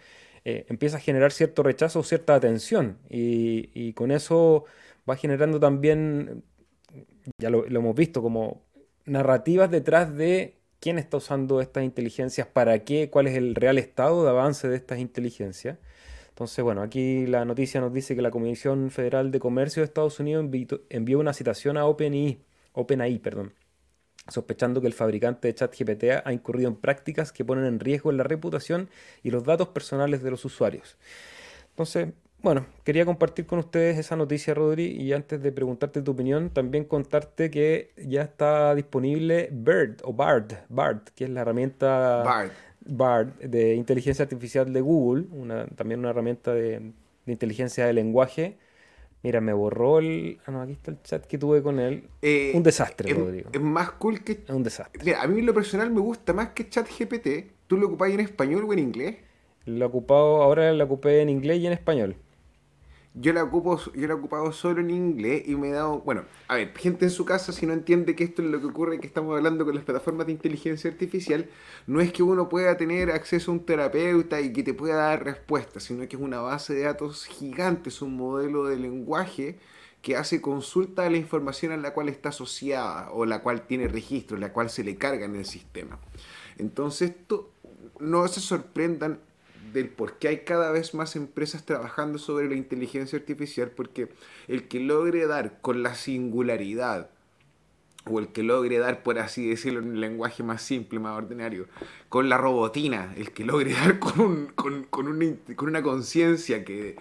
eh, empieza a generar cierto rechazo cierta atención y, con eso va generando también, ya lo hemos visto, como narrativas detrás de quién está usando estas inteligencias, para qué, cuál es el real estado de avance de estas inteligencias. Entonces, bueno, aquí la noticia nos dice que la Comisión Federal de Comercio de Estados Unidos envió una citación a OpenAI, OpenAI perdón, sospechando que el fabricante de ChatGPT ha incurrido en prácticas que ponen en riesgo la reputación y los datos personales de los usuarios. Entonces, bueno, quería compartir con ustedes esa noticia, Rodri, y antes de preguntarte tu opinión, también contarte que ya está disponible BERD o BARD, BARD, que es la herramienta BARD, de inteligencia artificial de Google, una, también una herramienta de, inteligencia de lenguaje. Mira, me borró el. Ah, no, aquí está el chat que tuve con él. Eh, un desastre, Rodrigo. Es más cool que. Es un desastre. Mira, a mí lo personal me gusta más que ChatGPT. ¿Tú lo ocupáis en español o en inglés? Lo ocupado, ahora lo ocupé en inglés y en español. Yo la ocupo, yo la he ocupado solo en inglés y me he dado, bueno, a ver, gente en su casa si no entiende que esto es lo que ocurre que estamos hablando con las plataformas de inteligencia artificial, no es que uno pueda tener acceso a un terapeuta y que te pueda dar respuestas, sino que es una base de datos gigante, es un modelo de lenguaje que hace consulta a la información a la cual está asociada o la cual tiene registro, la cual se le carga en el sistema. Entonces, no se sorprendan del por qué hay cada vez más empresas trabajando sobre la inteligencia artificial, porque el que logre dar con la singularidad, o el que logre dar, por así decirlo, en un lenguaje más simple, más ordinario, con la robotina, el que logre dar con, con, con una, con una conciencia que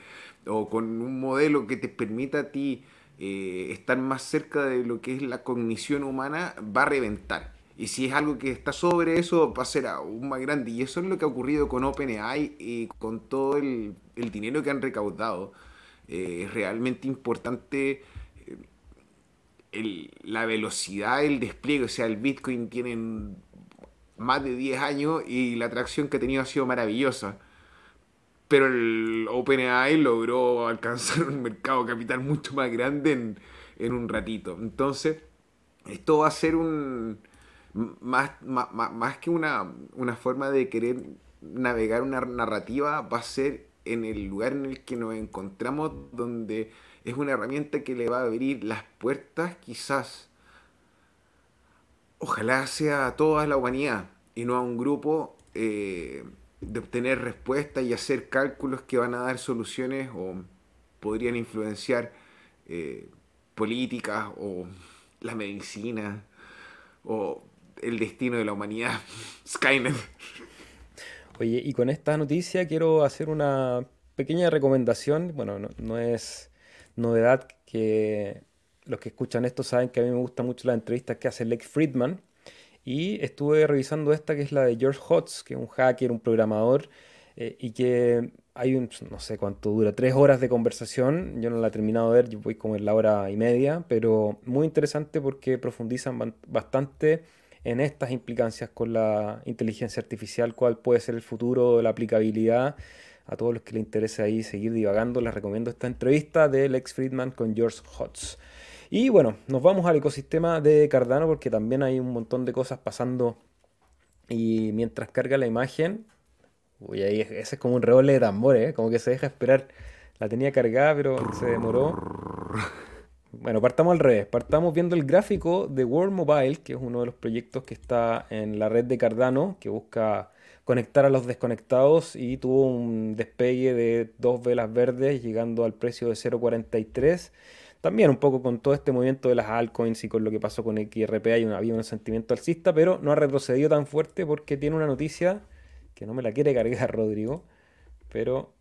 o con un modelo que te permita a ti eh, estar más cerca de lo que es la cognición humana, va a reventar. Y si es algo que está sobre eso, va a ser aún más grande. Y eso es lo que ha ocurrido con OpenAI y con todo el, dinero que han recaudado. Eh, es realmente importante eh, la velocidad del despliegue. O sea, el Bitcoin tiene más de 10 años y la atracción que ha tenido ha sido maravillosa. Pero el OpenAI logró alcanzar un mercado capital mucho más grande en, en un ratito. Entonces, esto va a ser un más, más, que una, una, forma de querer navegar una narrativa, va a ser en el lugar en el que nos encontramos, donde es una herramienta que le va a abrir las puertas, quizás, ojalá sea a toda la humanidad y no a un grupo, eh, de obtener respuestas y hacer cálculos que van a dar soluciones o podrían influenciar eh, políticas o la medicina o el destino de la humanidad. Skynet. Oye, y con esta noticia quiero hacer una pequeña recomendación. Bueno, no, es novedad que los que escuchan esto saben que a mí me gustan mucho las entrevistas que hace Lex Friedman. Y estuve revisando esta que es la de George Hotz, que es un hacker, un programador, eh, y que hay un, no sé cuánto dura, tres horas de conversación. Yo no la he terminado de ver, yo voy como en la hora y media, pero muy interesante porque profundizan bastante en estas implicancias con la inteligencia artificial, cuál puede ser el futuro la aplicabilidad. A todos los que les interese ahí seguir divagando, les recomiendo esta entrevista de Lex Friedman con George Hotz. Y bueno, nos vamos al ecosistema de Cardano porque también hay un montón de cosas pasando. Y mientras carga la imagen, uy, ahí ese es como un reole de tambores, ¿eh? como que se deja esperar. La tenía cargada, pero se demoró. Bueno, partamos al revés. Partamos viendo el gráfico de World Mobile, que es uno de los proyectos que está en la red de Cardano, que busca conectar a los desconectados y tuvo un despegue de dos velas verdes llegando al precio de 0.43. También un poco con todo este movimiento de las altcoins y con lo que pasó con XRP hay un, había un sentimiento alcista, pero no ha retrocedido tan fuerte porque tiene una noticia que no me la quiere cargar Rodrigo, pero...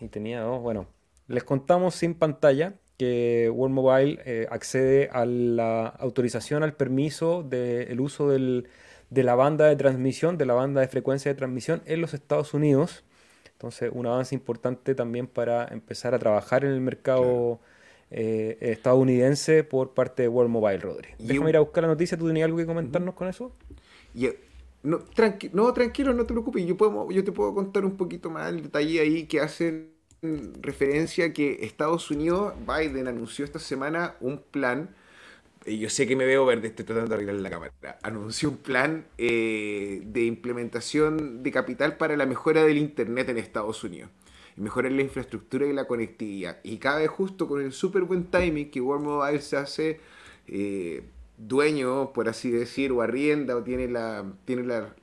Y tenía dos, bueno, les contamos sin pantalla que World Mobile eh, accede a la autorización, al permiso del uso de la banda de transmisión, de la banda de frecuencia de transmisión en los Estados Unidos. Entonces, un avance importante también para empezar a trabajar en el mercado eh, estadounidense por parte de World Mobile, Rodri. Déjame ir a buscar la noticia. ¿Tú tenías algo que comentarnos con eso? no, no, tranquilo, no te preocupes. Yo, puedo, yo te puedo contar un poquito más el detalle ahí que hacen referencia que Estados Unidos, Biden anunció esta semana un plan, y yo sé que me veo verde, estoy tratando de arreglar la cámara, anunció un plan eh, de implementación de capital para la mejora del Internet en Estados Unidos. Y mejorar la infraestructura y la conectividad. Y cabe justo con el súper buen timing que World Mobile se hace eh, dueño, por así decir, o arrienda, o tiene la, tiene la,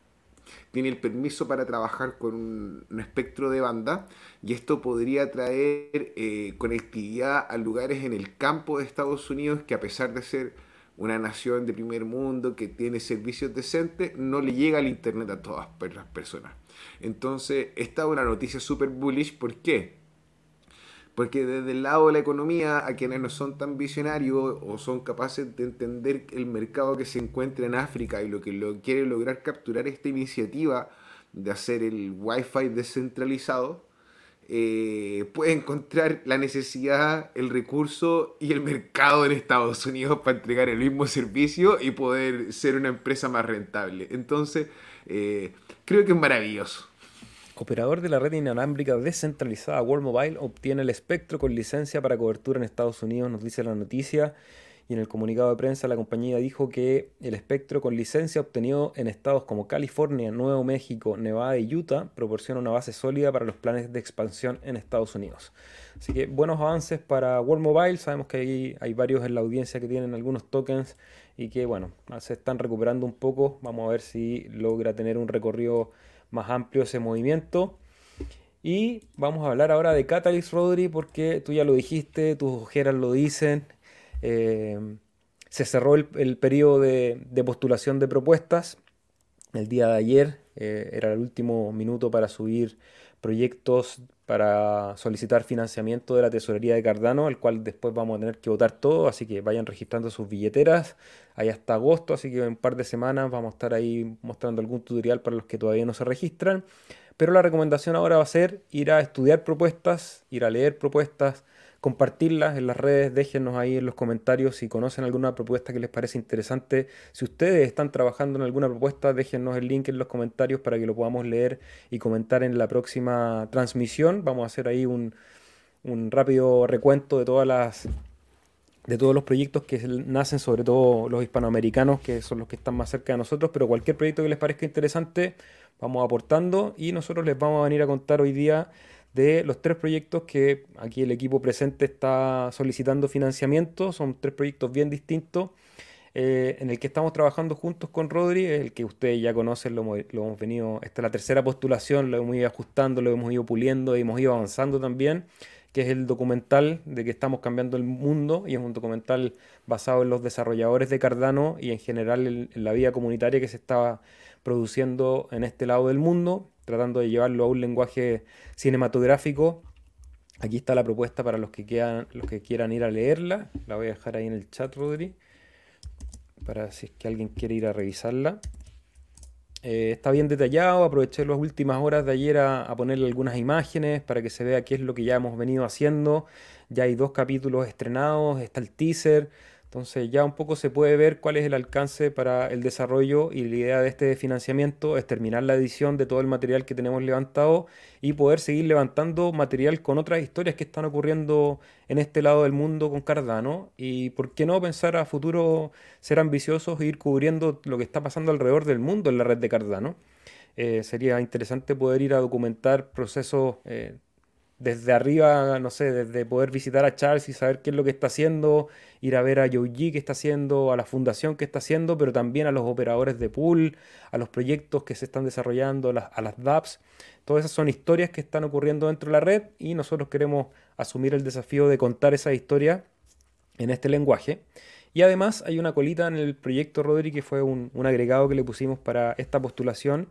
tiene el permiso para trabajar con un, espectro de banda y esto podría traer eh, conectividad a lugares en el campo de Estados Unidos que a pesar de ser una nación de primer mundo que tiene servicios decentes, no le llega el Internet a todas las personas. Entonces, esta es una noticia súper bullish. ¿Por qué? Porque desde el lado de la economía, a quienes no son tan visionarios o son capaces de entender el mercado que se encuentra en África y lo que lo quiere lograr capturar esta iniciativa de hacer el Wi-Fi descentralizado, eh, puede encontrar la necesidad, el recurso y el mercado en Estados Unidos para entregar el mismo servicio y poder ser una empresa más rentable. Entonces, eh, creo que es maravilloso operador de la red inalámbrica descentralizada World Mobile obtiene el espectro con licencia para cobertura en Estados Unidos, nos dice la noticia. Y en el comunicado de prensa la compañía dijo que el espectro con licencia obtenido en estados como California, Nuevo México, Nevada y Utah proporciona una base sólida para los planes de expansión en Estados Unidos. Así que buenos avances para World Mobile. Sabemos que hay, hay varios en la audiencia que tienen algunos tokens y que bueno, se están recuperando un poco. Vamos a ver si logra tener un recorrido más amplio ese movimiento. Y vamos a hablar ahora de Catalyst, Rodri, porque tú ya lo dijiste, tus ojeras lo dicen. Eh, se cerró el, periodo de, postulación de propuestas. El día de ayer eh, era el último minuto para subir proyectos para solicitar financiamiento de la tesorería de Cardano, el cual después vamos a tener que votar todo, así que vayan registrando sus billeteras. Hay hasta agosto, así que en un par de semanas vamos a estar ahí mostrando algún tutorial para los que todavía no se registran. Pero la recomendación ahora va a ser ir a estudiar propuestas, ir a leer propuestas, compartirlas en las redes, déjenos ahí en los comentarios si conocen alguna propuesta que les parece interesante. Si ustedes están trabajando en alguna propuesta, déjenos el link en los comentarios para que lo podamos leer y comentar en la próxima transmisión. Vamos a hacer ahí un, rápido recuento de todas las de todos los proyectos que nacen, sobre todo los hispanoamericanos, que son los que están más cerca de nosotros, pero cualquier proyecto que les parezca interesante, vamos aportando y nosotros les vamos a venir a contar hoy día de los tres proyectos que aquí el equipo presente está solicitando financiamiento. Son tres proyectos bien distintos. Eh, en el que estamos trabajando juntos con Rodri, el que ustedes ya conocen, lo, hemos venido, esta es la tercera postulación, lo hemos ido ajustando, lo hemos ido puliendo y hemos ido avanzando también, que es el documental de que estamos cambiando el mundo y es un documental basado en los desarrolladores de Cardano y en general en, en la vida comunitaria que se está produciendo en este lado del mundo tratando de llevarlo a un lenguaje cinematográfico. Aquí está la propuesta para los que, quieran, los que quieran ir a leerla. La voy a dejar ahí en el chat, Rodri, para si es que alguien quiere ir a revisarla. Eh, está bien detallado, aproveché las últimas horas de ayer a, a, ponerle algunas imágenes para que se vea qué es lo que ya hemos venido haciendo. Ya hay dos capítulos estrenados, está el teaser, Entonces ya un poco se puede ver cuál es el alcance para el desarrollo y la idea de este financiamiento es terminar la edición de todo el material que tenemos levantado y poder seguir levantando material con otras historias que están ocurriendo en este lado del mundo con Cardano y por qué no pensar a futuro ser ambiciosos e ir cubriendo lo que está pasando alrededor del mundo en la red de Cardano. Eh, sería interesante poder ir a documentar procesos eh, desde arriba, no sé, desde poder visitar a Charles y saber qué es lo que está haciendo, ir a ver a Yoji qué está haciendo, a la fundación que está haciendo, pero también a los operadores de pool, a los proyectos que se están desarrollando, a las DApps. Todas esas son historias que están ocurriendo dentro de la red y nosotros queremos asumir el desafío de contar esa historia en este lenguaje. Y además hay una colita en el proyecto Rodri que fue un agregado que le pusimos para esta postulación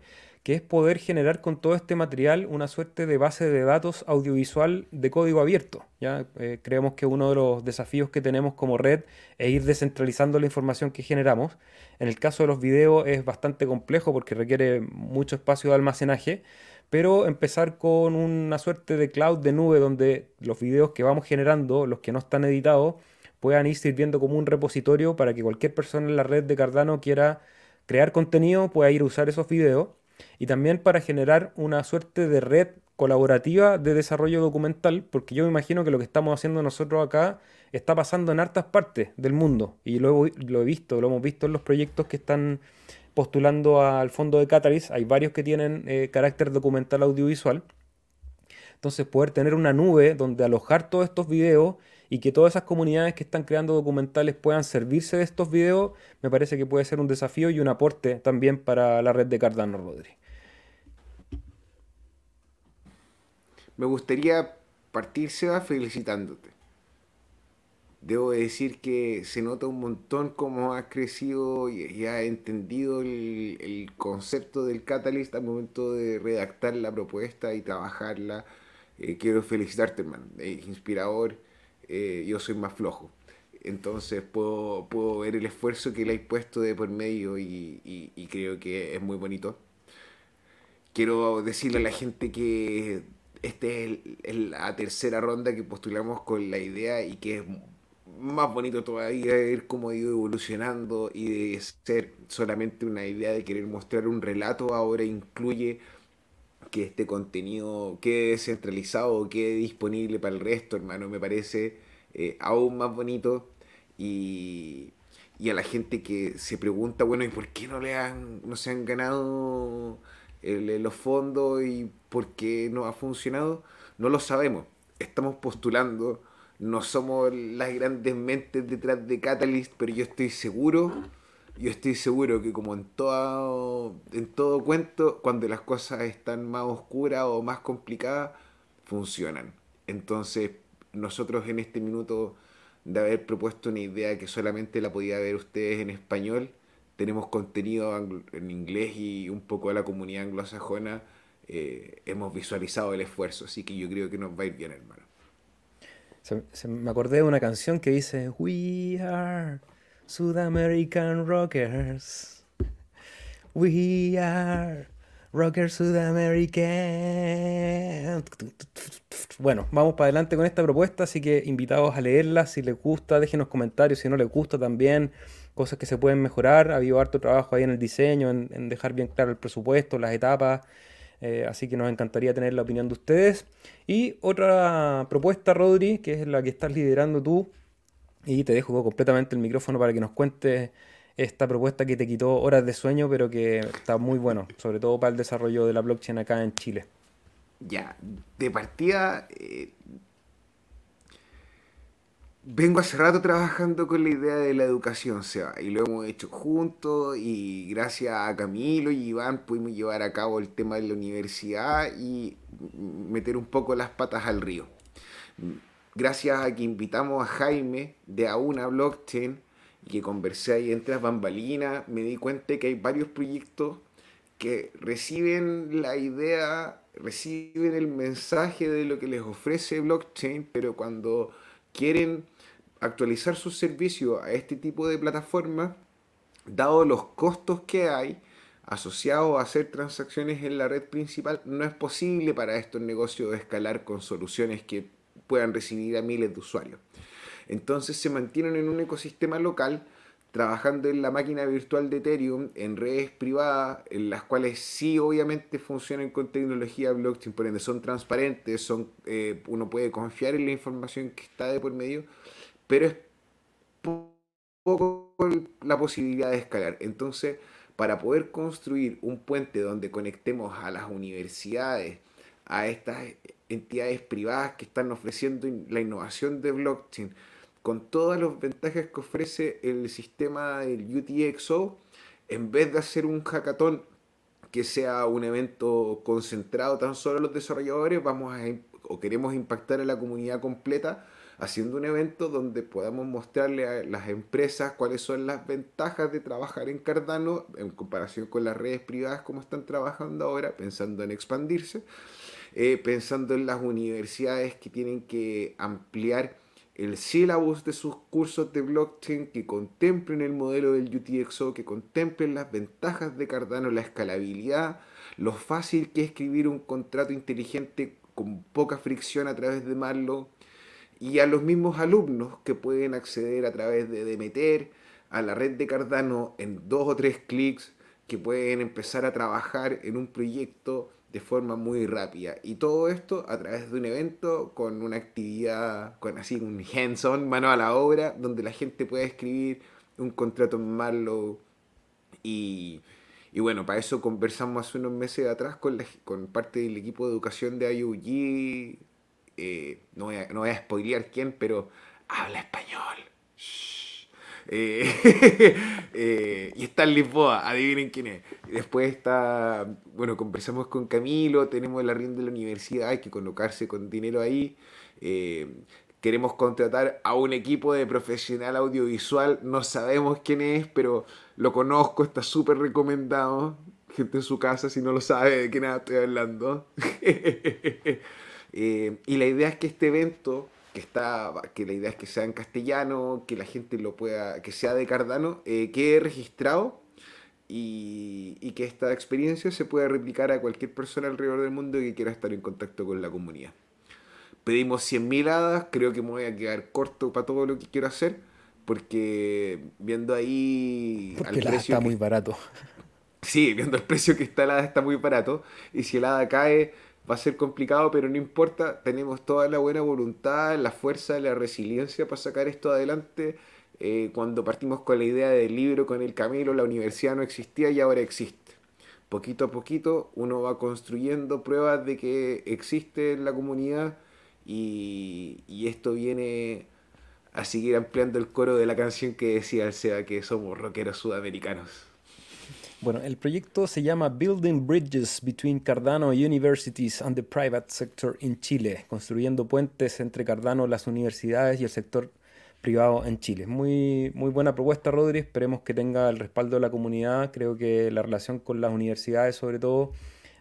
que es poder generar con todo este material una suerte de base de datos audiovisual de código abierto. ¿ya? Eh, creemos que uno de los desafíos que tenemos como red es ir descentralizando la información que generamos. En el caso de los videos es bastante complejo porque requiere mucho espacio de almacenaje, pero empezar con una suerte de cloud de nube donde los videos que vamos generando, los que no están editados, puedan ir sirviendo como un repositorio para que cualquier persona en la red de Cardano quiera crear contenido, pueda ir a usar esos videos y también para generar una suerte de red colaborativa de desarrollo documental, porque yo me imagino que lo que estamos haciendo nosotros acá está pasando en hartas partes del mundo y lo he, lo he visto, lo hemos visto en los proyectos que están postulando al fondo de Catalyst, hay varios que tienen eh, carácter documental audiovisual. Entonces poder tener una nube donde alojar todos estos videos y que todas esas comunidades que están creando documentales puedan servirse de estos videos, me parece que puede ser un desafío y un aporte también para la red de Cardano, Rodri. Me gustaría partir, Seba, felicitándote. Debo decir que se nota un montón cómo has crecido y, has entendido el, concepto del Catalyst al momento de redactar la propuesta y trabajarla. Eh, quiero felicitarte, hermano. Es inspirador eh, yo soy más flojo. Entonces puedo, puedo ver el esfuerzo que le hay puesto de por medio y, creo que es muy bonito. Quiero decirle a la gente que esta es la tercera ronda que postulamos con la idea y que es más bonito todavía ver cómo ha ido evolucionando y de ser solamente una idea de querer mostrar un relato, ahora incluye que este contenido quede descentralizado, quede disponible para el resto, hermano, me parece eh, aún más bonito. Y, y, a la gente que se pregunta, bueno, ¿y por qué no le han, no se han ganado los fondos y por qué no ha funcionado? No lo sabemos. Estamos postulando, no somos las grandes mentes detrás de Catalyst, pero yo estoy seguro yo estoy seguro que como en todo, en todo cuento, cuando las cosas están más oscuras o más complicadas, funcionan. Entonces, nosotros en este minuto de haber propuesto una idea que solamente la podía ver ustedes en español, tenemos contenido en inglés y un poco de la comunidad anglosajona, eh, hemos visualizado el esfuerzo, así que yo creo que nos va a ir bien, hermano. me acordé de una canción que dice, We are Sudamerican Rockers. We are Rockers Sudamerican. Bueno, vamos para adelante con esta propuesta, así que invitados a leerla. Si les gusta, déjenos comentarios. Si no les gusta, también cosas que se pueden mejorar. Ha habido harto trabajo ahí en el diseño, en, dejar bien claro el presupuesto, las etapas. Eh, así que nos encantaría tener la opinión de ustedes. Y otra propuesta, Rodri, que es la que estás liderando tú, y te dejo completamente el micrófono para que nos cuentes esta propuesta que te quitó horas de sueño, pero que está muy bueno, sobre todo para el desarrollo de la blockchain acá en Chile. Ya, de partida, eh, vengo hace rato trabajando con la idea de la educación, Seba, y lo hemos hecho juntos, y gracias a Camilo y Iván pudimos llevar a cabo el tema de la universidad y meter un poco las patas al río gracias a que invitamos a Jaime de Auna Blockchain y que conversé ahí entre las bambalinas, me di cuenta que hay varios proyectos que reciben la idea, reciben el mensaje de lo que les ofrece blockchain, pero cuando quieren actualizar su servicio a este tipo de plataformas, dado los costos que hay asociados a hacer transacciones en la red principal, no es posible para estos negocios escalar con soluciones que puedan recibir a miles de usuarios. Entonces se mantienen en un ecosistema local trabajando en la máquina virtual de Ethereum, en redes privadas, en las cuales sí obviamente funcionan con tecnología blockchain, por ende son transparentes, son, eh, uno puede confiar en la información que está de por medio, pero es poco la posibilidad de escalar. Entonces, para poder construir un puente donde conectemos a las universidades, a estas entidades privadas que están ofreciendo la innovación de blockchain, con todas las ventajas que ofrece el sistema del UTXO, en vez de hacer un hackathon que sea un evento concentrado tan solo a los desarrolladores, vamos a, o queremos impactar a la comunidad completa haciendo un evento donde podamos mostrarle a las empresas cuáles son las ventajas de trabajar en Cardano en comparación con las redes privadas como están trabajando ahora, pensando en expandirse, eh, pensando en las universidades que tienen que ampliar el syllabus de sus cursos de blockchain que contemplen el modelo del UTXO, que contemplen las ventajas de Cardano, la escalabilidad, lo fácil que es escribir un contrato inteligente con poca fricción a través de Marlow, y a los mismos alumnos que pueden acceder a través de Demeter a la red de Cardano en dos o tres clics, que pueden empezar a trabajar en un proyecto de forma muy rápida. Y todo esto a través de un evento con una actividad, con así un hands-on, mano a la obra, donde la gente puede escribir un contrato en Marlow. Y, y bueno, para eso conversamos hace unos meses atrás con, con parte del equipo de educación de IUG. Eh, no, voy a, no voy a spoilear quién, pero habla español. Eh, eh, y está en Lisboa, adivinen quién es. Después está, bueno, conversamos con Camilo, tenemos la rienda de la universidad, hay que colocarse con dinero ahí. Eh, queremos contratar a un equipo de profesional audiovisual, no sabemos quién es, pero lo conozco, está súper recomendado. Gente en su casa, si no lo sabe de qué nada estoy hablando. y la idea es que este evento que está que la idea es que sea en castellano, que la gente lo pueda, que sea de Cardano, eh, quede registrado y, y, que esta experiencia se pueda replicar a cualquier persona alrededor del mundo que quiera estar en contacto con la comunidad. Pedimos 100.000 hadas, creo que me voy a quedar corto para todo lo que quiero hacer, porque viendo ahí... Porque el está muy barato. Sí, viendo el precio que está el hada está muy barato, y si el hada cae va a ser complicado, pero no importa, tenemos toda la buena voluntad, la fuerza, la resiliencia para sacar esto adelante. Eh, cuando partimos con la idea del libro con el Camilo, la universidad no existía y ahora existe. Poquito a poquito uno va construyendo pruebas de que existe en la comunidad y, y esto viene a seguir ampliando el coro de la canción que decía el Seba que somos rockeros sudamericanos. Bueno, el proyecto se llama Building Bridges Between Cardano Universities and the Private Sector in Chile, construyendo puentes entre Cardano, las universidades y el sector privado en Chile. Muy, muy buena propuesta, Rodri. Esperemos que tenga el respaldo de la comunidad. Creo que la relación con las universidades, sobre todo,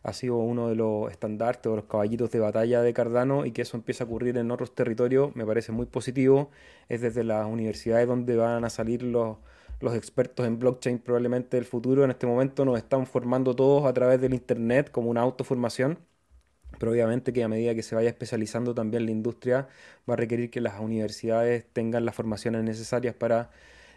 ha sido uno de los estandartes o los caballitos de batalla de Cardano y que eso empiece a ocurrir en otros territorios me parece muy positivo. Es desde las universidades donde van a salir los los expertos en blockchain probablemente del futuro en este momento nos están formando todos a través del Internet como una autoformación. Pero obviamente que a medida que se vaya especializando también la industria va a requerir que las universidades tengan las formaciones necesarias para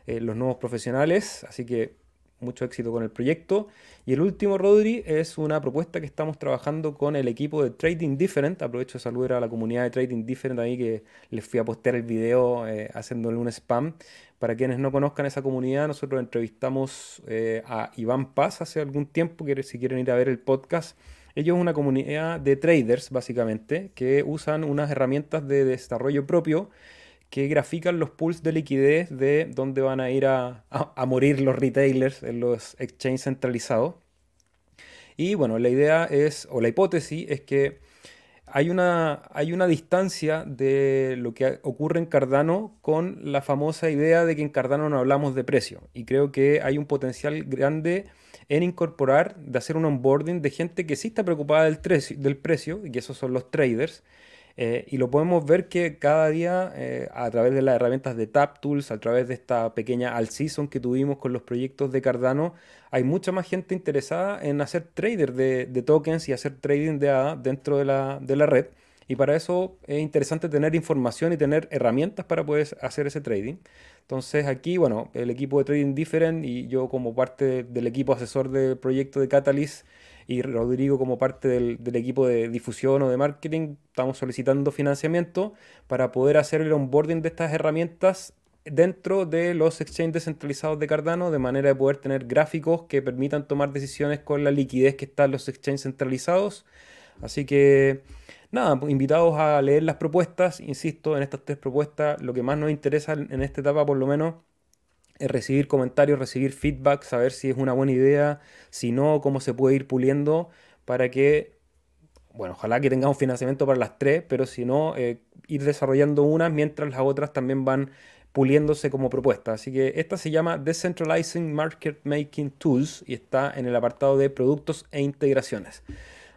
eh, los nuevos profesionales. Así que mucho éxito con el proyecto. Y el último, Rodri, es una propuesta que estamos trabajando con el equipo de Trading Different. Aprovecho de saludar a la comunidad de Trading Different ahí que les fui a postear el video eh, haciéndole un spam. Para quienes no conozcan esa comunidad, nosotros entrevistamos eh, a Iván Paz hace algún tiempo, que si quieren ir a ver el podcast. Ellos es una comunidad de traders, básicamente, que usan unas herramientas de desarrollo propio que grafican los pools de liquidez de dónde van a ir a, morir los retailers en los exchanges centralizados. Y bueno, la idea es, o la hipótesis es que hay una, hay una distancia de lo que ocurre en Cardano con la famosa idea de que en Cardano no hablamos de precio. Y creo que hay un potencial grande en incorporar, de hacer un onboarding de gente que sí está preocupada del, del precio, y que esos son los traders, eh, y lo podemos ver que cada día, eh, a través de las herramientas de TapTools, a través de esta pequeña all-season que tuvimos con los proyectos de Cardano, hay mucha más gente interesada en hacer trader de, tokens y hacer trading de ADA dentro de la, de la red. Y para eso es interesante tener información y tener herramientas para poder hacer ese trading. Entonces aquí, bueno, el equipo de Trading Different y yo como parte del equipo asesor del proyecto de Catalyst y Rodrigo como parte del, equipo de difusión o de marketing, estamos solicitando financiamiento para poder hacer el onboarding de estas herramientas dentro de los exchanges descentralizados de Cardano, de manera de poder tener gráficos que permitan tomar decisiones con la liquidez que están los exchanges centralizados. Así que nada, pues, invitados a leer las propuestas. Insisto, en estas tres propuestas, lo que más nos interesa en esta etapa, por lo menos, recibir comentarios, recibir feedback, saber si es una buena idea, si no, cómo se puede ir puliendo para que, bueno, ojalá que tengamos financiamiento para las tres, pero si no, eh, ir desarrollando unas mientras las otras también van puliéndose como propuesta. Así que esta se llama Decentralizing Market Making Tools y está en el apartado de productos e integraciones.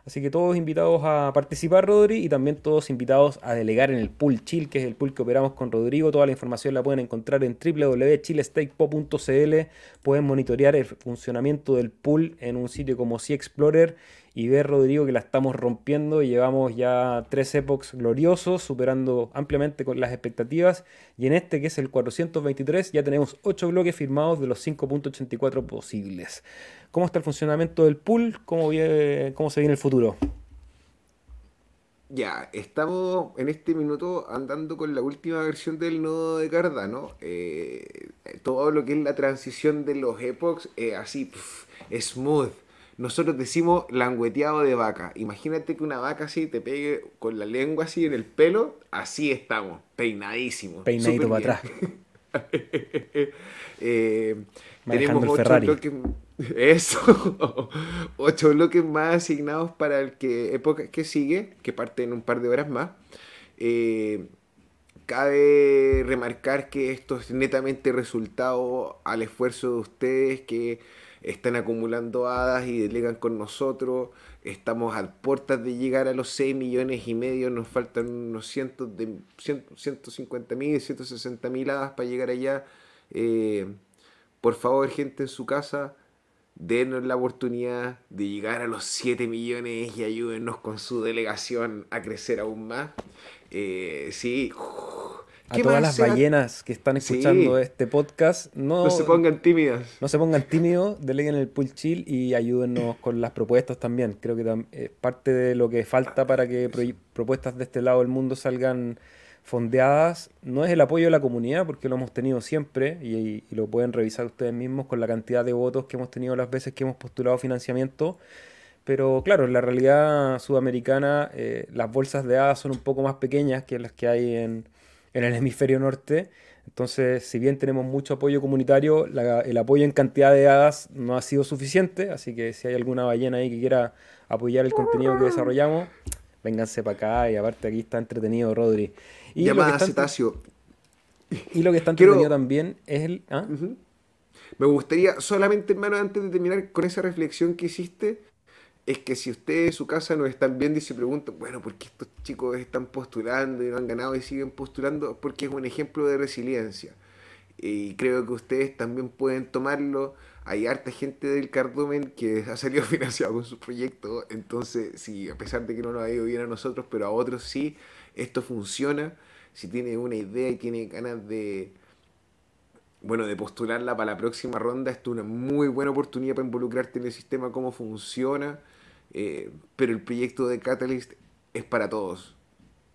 Así que todos invitados a participar, Rodri, y también todos invitados a delegar en el pool Chill, que es el pool que operamos con Rodrigo. Toda la información la pueden encontrar en www.chillestakepo.cl. Pueden monitorear el funcionamiento del pool en un sitio como Sea Explorer y ver, Rodrigo, que la estamos rompiendo. Llevamos ya tres epochs gloriosos, superando ampliamente con las expectativas. Y en este, que es el 423, ya tenemos 8 bloques firmados de los 5.84 posibles. ¿Cómo está el funcionamiento del pool? ¿Cómo, cómo se viene el futuro? Ya, estamos en este minuto andando con la última versión del nodo de Cardano. Eh, todo lo que es la transición de los epochs, eh, así, smooth nosotros decimos langueteado de vaca. Imagínate que una vaca así te pegue con la lengua así en el pelo, así estamos, peinadísimos. Peinadito para atrás. eh, tenemos ocho bloques, eso, ocho bloques más asignados para el que época que sigue, que parte en un par de horas más. Eh, cabe remarcar que esto es netamente resultado al esfuerzo de ustedes que están acumulando hadas y delegan con nosotros. Estamos a puertas de llegar a los 6 millones y medio, nos faltan unos cientos de 150 mil, 160 mil hadas para llegar allá. Eh, por favor, gente en su casa, denos la oportunidad de llegar a los 7 millones y ayúdennos con su delegación a crecer aún más. Eh, sí, a todas las ballenas que están escuchando este podcast, no, no, se pongan tímidas. No se pongan tímidos, deleguen el pool chill y ayúdennos con las propuestas también. Creo que es parte de lo que falta para que propuestas de este lado del mundo salgan fondeadas. No es el apoyo de la comunidad, porque lo hemos tenido siempre y, lo pueden revisar ustedes mismos con la cantidad de votos que hemos tenido las veces que hemos postulado financiamiento. Pero claro, en la realidad sudamericana eh, las bolsas de hadas son un poco más pequeñas que las que hay en, en el hemisferio norte. Entonces, si bien tenemos mucho apoyo comunitario, el apoyo en cantidad de hadas no ha sido suficiente, así que si hay alguna ballena ahí que quiera apoyar el contenido que desarrollamos, vénganse para acá y aparte aquí está entretenido Rodri. Y que está, Y lo que está entretenido también es el... ¿ah? Me gustaría solamente, hermano, antes de terminar con esa reflexión que hiciste, es que si ustedes en su casa nos están viendo y se preguntan, bueno, ¿por qué estos chicos están postulando y no han ganado y siguen postulando? Porque es un ejemplo de resiliencia. Y creo que ustedes también pueden tomarlo. Hay harta gente del cardumen que ha salido financiado con su proyecto. Entonces, si a pesar de que no nos ha ido bien a nosotros, pero a otros sí, esto funciona. Si tiene una idea y tiene ganas de, bueno, de postularla para la próxima ronda, esto es una muy buena oportunidad para involucrarte en el sistema, cómo funciona eh, pero el proyecto de Catalyst es para todos.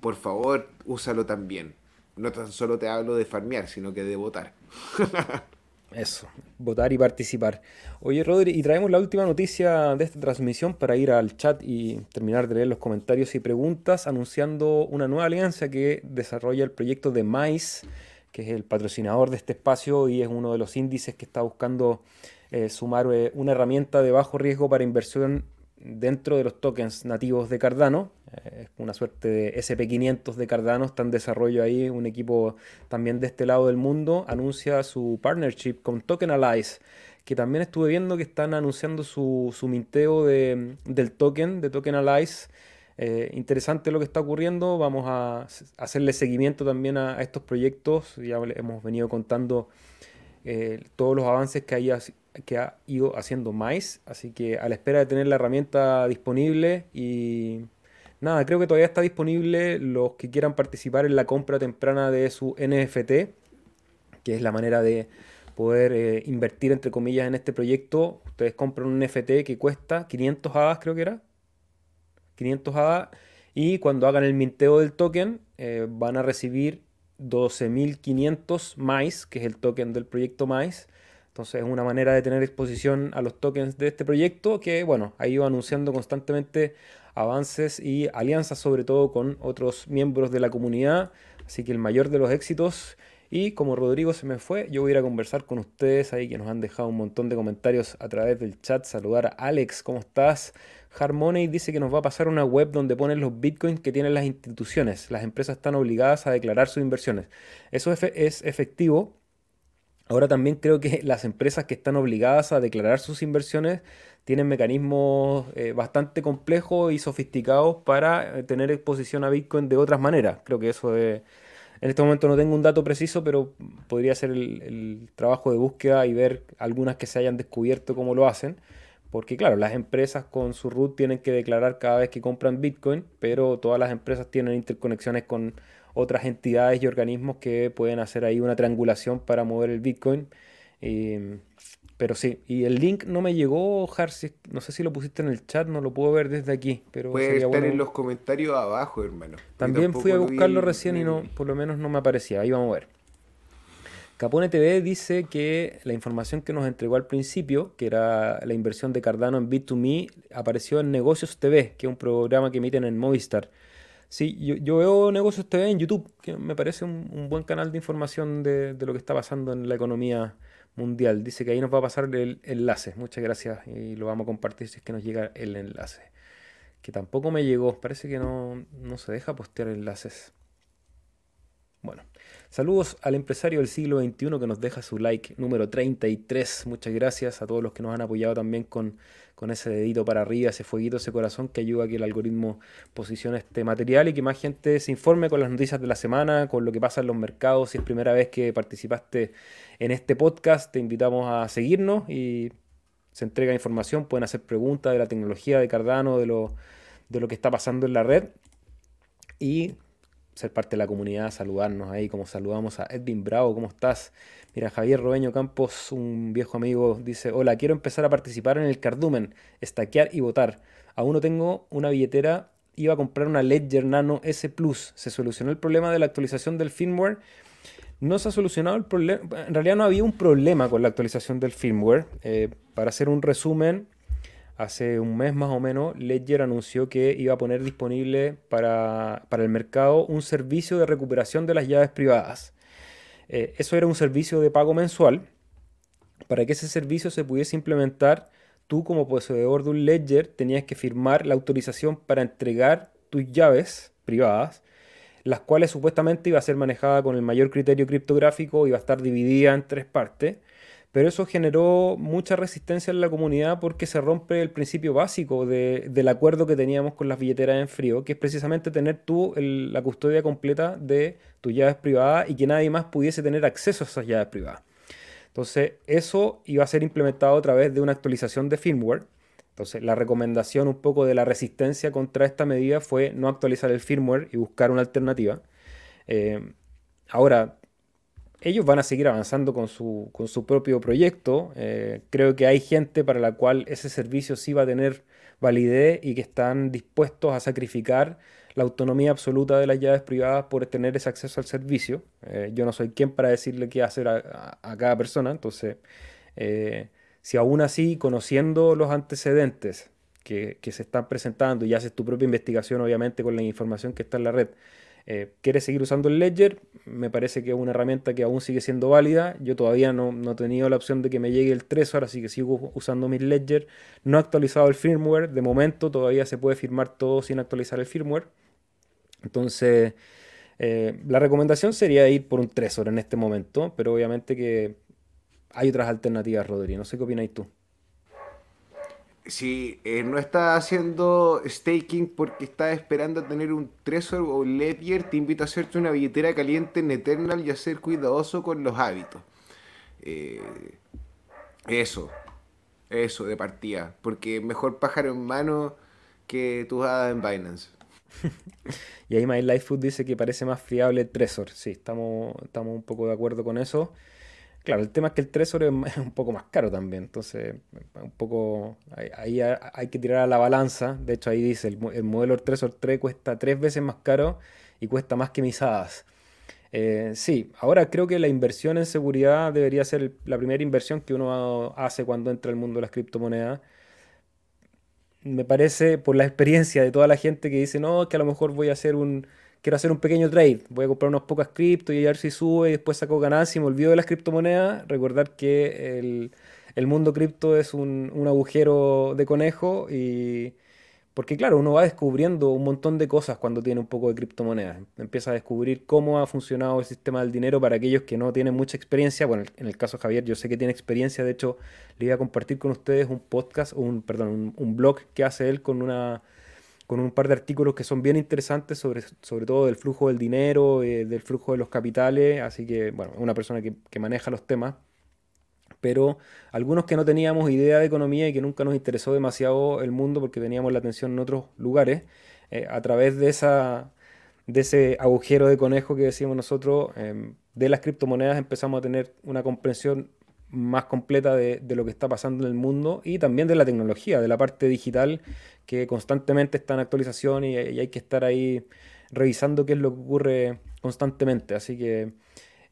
Por favor, úsalo también. No tan solo te hablo de farmear, sino que de votar. Eso, votar y participar. Oye, Rodri, y traemos la última noticia de esta transmisión para ir al chat y terminar de leer los comentarios y preguntas, anunciando una nueva alianza que desarrolla el proyecto de Mais, que es el patrocinador de este espacio y es uno de los índices que está buscando eh, sumar eh, una herramienta de bajo riesgo para inversión dentro de los tokens nativos de Cardano. Eh, una suerte de SP500 de Cardano, está en desarrollo ahí. Un equipo también de este lado del mundo anuncia su partnership con Tokenize, que también estuve viendo que están anunciando su, su minteo de, del token de Tokenize. Eh, interesante lo que está ocurriendo. Vamos a hacerle seguimiento también a, estos proyectos. Ya hemos venido contando eh, todos los avances que hay que ha ido haciendo más, así que a la espera de tener la herramienta disponible y nada, creo que todavía está disponible los que quieran participar en la compra temprana de su NFT, que es la manera de poder eh, invertir, entre comillas, en este proyecto. Ustedes compran un NFT que cuesta 500 hadas, creo que era. 500 hadas. Y cuando hagan el minteo del token, eh, van a recibir 12.500 MAIS, que es el token del proyecto MAIS. Entonces es una manera de tener exposición a los tokens de este proyecto que, bueno, ha ido anunciando constantemente avances y alianzas sobre todo con otros miembros de la comunidad. Así que el mayor de los éxitos. Y como Rodrigo se me fue, yo voy a ir a conversar con ustedes ahí que nos han dejado un montón de comentarios a través del chat. Saludar a Alex, ¿cómo estás? Harmoney dice que nos va a pasar una web donde ponen los bitcoins que tienen las instituciones. Las empresas están obligadas a declarar sus inversiones. Eso es efectivo. Ahora también creo que las empresas que están obligadas a declarar sus inversiones tienen mecanismos eh, bastante complejos y sofisticados para eh, tener exposición a Bitcoin de otras maneras. Creo que eso es... En este momento no tengo un dato preciso, pero podría ser el, trabajo de búsqueda y ver algunas que se hayan descubierto cómo lo hacen. Porque claro, las empresas con su root tienen que declarar cada vez que compran Bitcoin, pero todas las empresas tienen interconexiones con otras entidades y organismos que pueden hacer ahí una triangulación para mover el Bitcoin. Pero sí, y el link no me llegó, Harsi, no sé si lo pusiste en el chat, no lo puedo ver desde aquí. Pero Puede estar en los comentarios abajo, hermano. También fui a buscarlo recién y no, por lo menos no me aparecía. Ahí vamos a ver. Capone TV dice que la información que nos entregó al principio, que era la inversión de Cardano en Bit2Me, apareció en Negocios TV, que es un programa que emiten en Movistar. Sí, yo, veo Negocios TV en YouTube, que me parece un, buen canal de información de, de, lo que está pasando en la economía mundial. Dice que ahí nos va a pasar el enlace. Muchas gracias y lo vamos a compartir si es que nos llega el enlace. Que tampoco me llegó. Parece que no, no se deja postear enlaces. Bueno, saludos al empresario del siglo XXI que nos deja su like número 33. Muchas gracias a todos los que nos han apoyado también con, con ese dedito para arriba, ese fueguito, ese corazón que ayuda a que el algoritmo posicione este material y que más gente se informe con las noticias de la semana, con lo que pasa en los mercados. Si es primera vez que participaste en este podcast, te invitamos a seguirnos y se entrega información, pueden hacer preguntas de la tecnología de Cardano, de lo, de lo que está pasando en la red. Y ser parte de la comunidad, saludarnos ahí, como saludamos a Edwin Bravo, ¿cómo estás? Mira, Javier Robeño Campos, un viejo amigo, dice, hola, quiero empezar a participar en el cardumen, estaquear y votar. Aún no tengo una billetera, iba a comprar una Ledger Nano S Plus. Se solucionó el problema de la actualización del firmware. No se ha solucionado el problema, en realidad no había un problema con la actualización del firmware. Eh, para hacer un resumen, hace un mes más o menos, Ledger anunció que iba a poner disponible para, el mercado un servicio de recuperación de las llaves privadas. Eh, eso era un servicio de pago mensual. Para que ese servicio se pudiese implementar, tú como poseedor de un Ledger tenías que firmar la autorización para entregar tus llaves privadas, las cuales supuestamente iba a ser manejada con el mayor criterio criptográfico, iba a estar dividida en tres partes pero eso generó mucha resistencia en la comunidad porque se rompe el principio básico del acuerdo que teníamos con las billeteras en frío, que es precisamente tener tú la custodia completa de tus llaves privadas y que nadie más pudiese tener acceso a esas llaves privadas. Entonces, eso iba a ser implementado a través de una actualización de firmware. Entonces, la recomendación un poco de la resistencia contra esta medida fue no actualizar el firmware y buscar una alternativa. Eh, ahora, ellos van a seguir avanzando con su, con su propio proyecto. Eh, creo que hay gente para la cual ese servicio sí va a tener validez y que están dispuestos a sacrificar la autonomía absoluta de las llaves privadas por tener ese acceso al servicio. Eh, yo no soy quien para decirle qué hacer a, cada persona, entonces, eh, si aún así, conociendo los antecedentes que, que, se están presentando y haces tu propia investigación, obviamente, con la información que está en la red, eh, ¿Quieres seguir usando el Ledger? Me parece que es una herramienta que aún sigue siendo válida. Yo todavía no, he tenido la opción de que me llegue el Trezor, así que sigo usando mi Ledger. No he actualizado el firmware. De momento todavía se puede firmar todo sin actualizar el firmware. Entonces, eh, la recomendación sería ir por un Trezor en este momento, pero obviamente que hay otras alternativas, Rodri. No sé qué opináis tú si eh, no estás haciendo staking porque estás esperando a tener un Trezor o un Ledger, te invito a hacerte una billetera caliente en Eternal y a ser cuidadoso con los hábitos. Eh, eso, eso de partida, porque mejor pájaro en mano que tu hadas en Binance. y ahí My Life Food dice que parece más fiable el Trezor. Sí, estamos, estamos un poco de acuerdo con eso. Claro, el tema es que el Trezor es un poco más caro también, entonces un poco ahí hay que tirar a la balanza. De hecho, ahí dice, el, el modelo Trezor 3 cuesta tres veces más caro y cuesta más que mis hadas. Eh, sí, ahora creo que la inversión en seguridad debería ser la primera inversión que uno hace cuando entra al mundo de las criptomonedas. Me parece, por la experiencia de toda la gente que dice, no, que a lo mejor voy a hacer un, quiero hacer un pequeño trade, voy a comprar unas pocas cripto y a ver si sube y después saco ganancia y me olvido de las criptomonedas, recordar que el, mundo cripto es un, un agujero de conejo y porque claro, uno va descubriendo un montón de cosas cuando tiene un poco de criptomonedas. Empieza a descubrir cómo ha funcionado el sistema del dinero para aquellos que no tienen mucha experiencia. Bueno, en el caso de Javier, yo sé que tiene experiencia. De hecho, le voy a compartir con ustedes un podcast, un, perdón, un, blog que hace él con una con un par de artículos que son bien interesantes sobre, sobre todo del flujo del dinero, eh, del flujo de los capitales. Así que, bueno, una persona que, que maneja los temas pero algunos que no teníamos idea de economía y que nunca nos interesó demasiado el mundo porque teníamos la atención en otros lugares, eh, a través de, esa, de ese agujero de conejo que decíamos nosotros, em, de las criptomonedas empezamos a tener una comprensión más completa de, lo que está pasando en el mundo y también de la tecnología, de la parte digital que constantemente está en actualización y, hay que estar ahí revisando qué es lo que ocurre constantemente. Así que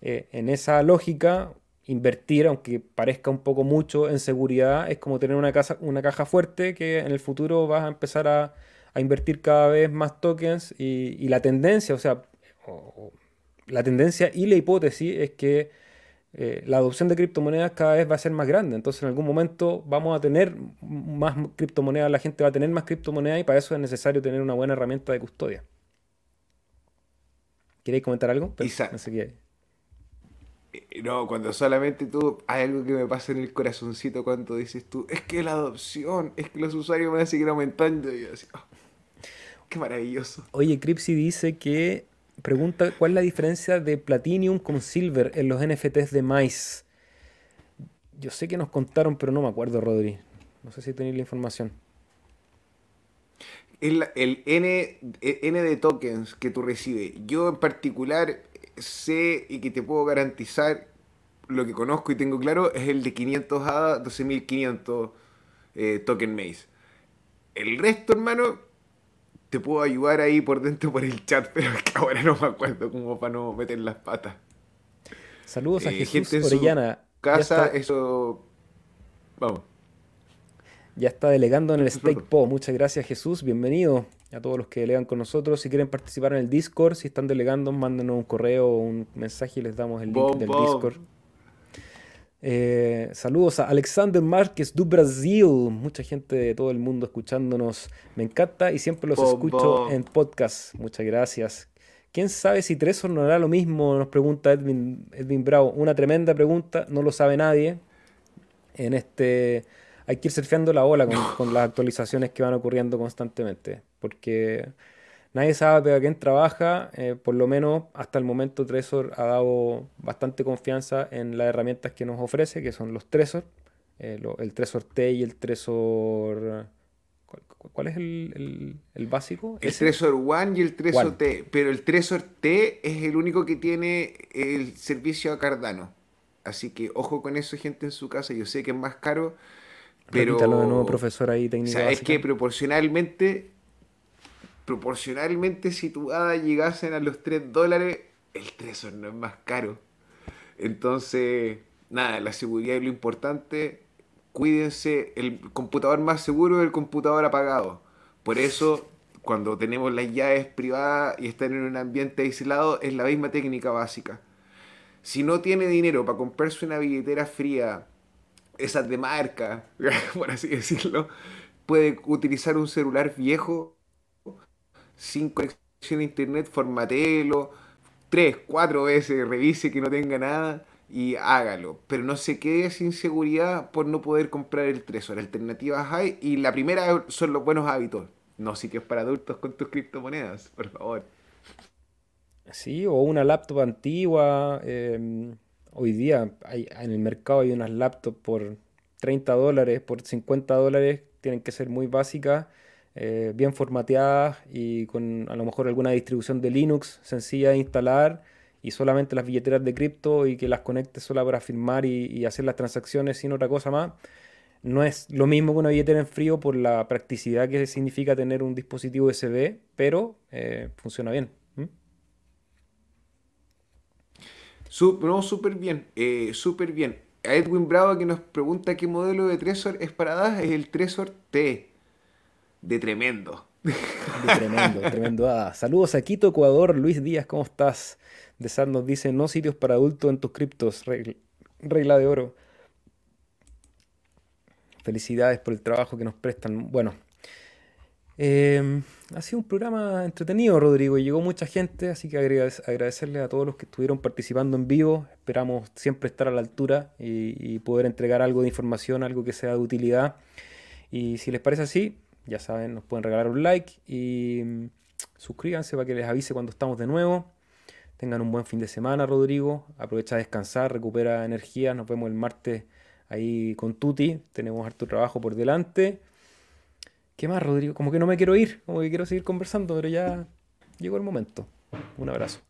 eh, en esa lógica invertir, aunque parezca un poco mucho en seguridad, es como tener una, casa, una caja fuerte que en el futuro vas a empezar a, invertir cada vez más tokens y, la tendencia, o sea, la tendencia y la hipótesis es que eh, la adopción de criptomonedas cada vez va a ser más grande. Entonces en algún momento vamos a tener más criptomonedas, la gente va a tener más criptomonedas y para eso es necesario tener una buena herramienta de custodia. ¿Queréis comentar algo? No sé qué. Eh, no, cuando solamente tú, hay algo que me pasa en el corazoncito cuando dices tú, es que la adopción, es que los usuarios van a seguir aumentando. Y yo así, oh, qué maravilloso. Oye, Cripsy dice que pregunta cuál es la diferencia de Platinum con Silver en los NFTs de Mice. Yo sé que nos contaron, pero no me acuerdo, Rodri. No sé si tenéis la información. El, el N, N de tokens que tú recibes. Yo en particular sé y que te puedo garantizar, lo que conozco y tengo claro, es el de 500 a 12.500 eh, token maze. El resto, hermano, te puedo ayudar ahí por dentro por el chat, pero es que ahora no me acuerdo como para no meter las patas. Saludos a eh, Jesús Orellana. Casa, eso... Vamos. Ya está delegando en el Stake Po. Muchas gracias, Jesús. Bienvenido a todos los que delegan con nosotros. Si quieren participar en el Discord, si están delegando, mándenos un correo o un mensaje y les damos el link del Discord. Eh, saludos a Alexander Márquez do Brasil. Mucha gente de todo el mundo escuchándonos. Me encanta y siempre los escucho en podcast. Muchas gracias. ¿Quién sabe si Tresor no hará lo mismo? Nos pregunta Edwin, Edwin Bravo. Una tremenda pregunta, no lo sabe nadie. En este hay que ir surfeando la ola con, las actualizaciones que van ocurriendo constantemente, porque nadie sabe a quién trabaja, eh, por lo menos hasta el momento Tresor ha dado bastante confianza en las herramientas que nos ofrece, que son los Tresor, eh, el Tresor T y el Tresor... ¿Cuál, es el, básico? El Tresor One y el Tresor T, pero el Tresor T es el único que tiene el servicio a Cardano. Así que ojo con eso, gente en su casa. Yo sé que es más caro, pero, de nuevo, profesor, ahí técnica. es que proporcionalmente, proporcionalmente, si tu ADA llegasen a los 3 dólares, el Tresor no es más caro. Entonces, nada, la seguridad es lo importante. Cuídense, el computador más seguro es el computador apagado. Por eso, cuando tenemos las llaves privadas y están en un ambiente aislado, es la misma técnica básica. Si no tiene dinero para comprarse una billetera fría, esas de marca, por así decirlo, puede utilizar un celular viejo sin conexión a internet, formatelo, tres, cuatro veces, revise que no tenga nada y hágalo. Pero no se quede sin seguridad por no poder comprar el Tresor. Alternativas hay y la primera son los buenos hábitos. No sitios para adultos con tus criptomonedas, por favor. Sí, o una laptop antigua. Eh Hoy día hay, en el mercado hay unas laptops por 30 dólares, por 50 dólares, tienen que ser muy básicas. Eh, bien formateadas y con a lo mejor alguna distribución de Linux sencilla de instalar y solamente las billeteras de cripto y que las conectes solo para firmar y, hacer las transacciones sin otra cosa más. No es lo mismo que una billetera en frío por la practicidad que significa tener un dispositivo USB, pero eh, funciona bien. no, súper bien, eh, súper bien. A Edwin Bravo que nos pregunta qué modelo de Tresor es para DAS, es el Tresor T. De tremendo. De tremendo, tremendo. Ah, saludos a Quito, Ecuador. Luis Díaz, ¿cómo estás? De Sad nos dice, no sitios para adultos en tus criptos. Regla, de oro. Felicidades por el trabajo que nos prestan. Bueno, em, ha sido un programa entretenido, Rodrigo. Llegó mucha gente, así que agradecerle a todos los que estuvieron participando en vivo. Esperamos siempre estar a la altura y poder entregar algo de información, algo que sea de utilidad. Y si les parece así, ya saben, nos pueden regalar un like y mm, suscríbanse para que les avise cuando estamos de nuevo. Tengan un buen fin de semana, Rodrigo. Aprovecha a descansar, recupera energía. Nos vemos el martes ahí con Tuti. Tenemos harto trabajo por delante. ¿Qué más, Rodrigo? Como que no me quiero ir, como que quiero seguir conversando, pero ya llegó el momento. Un abrazo.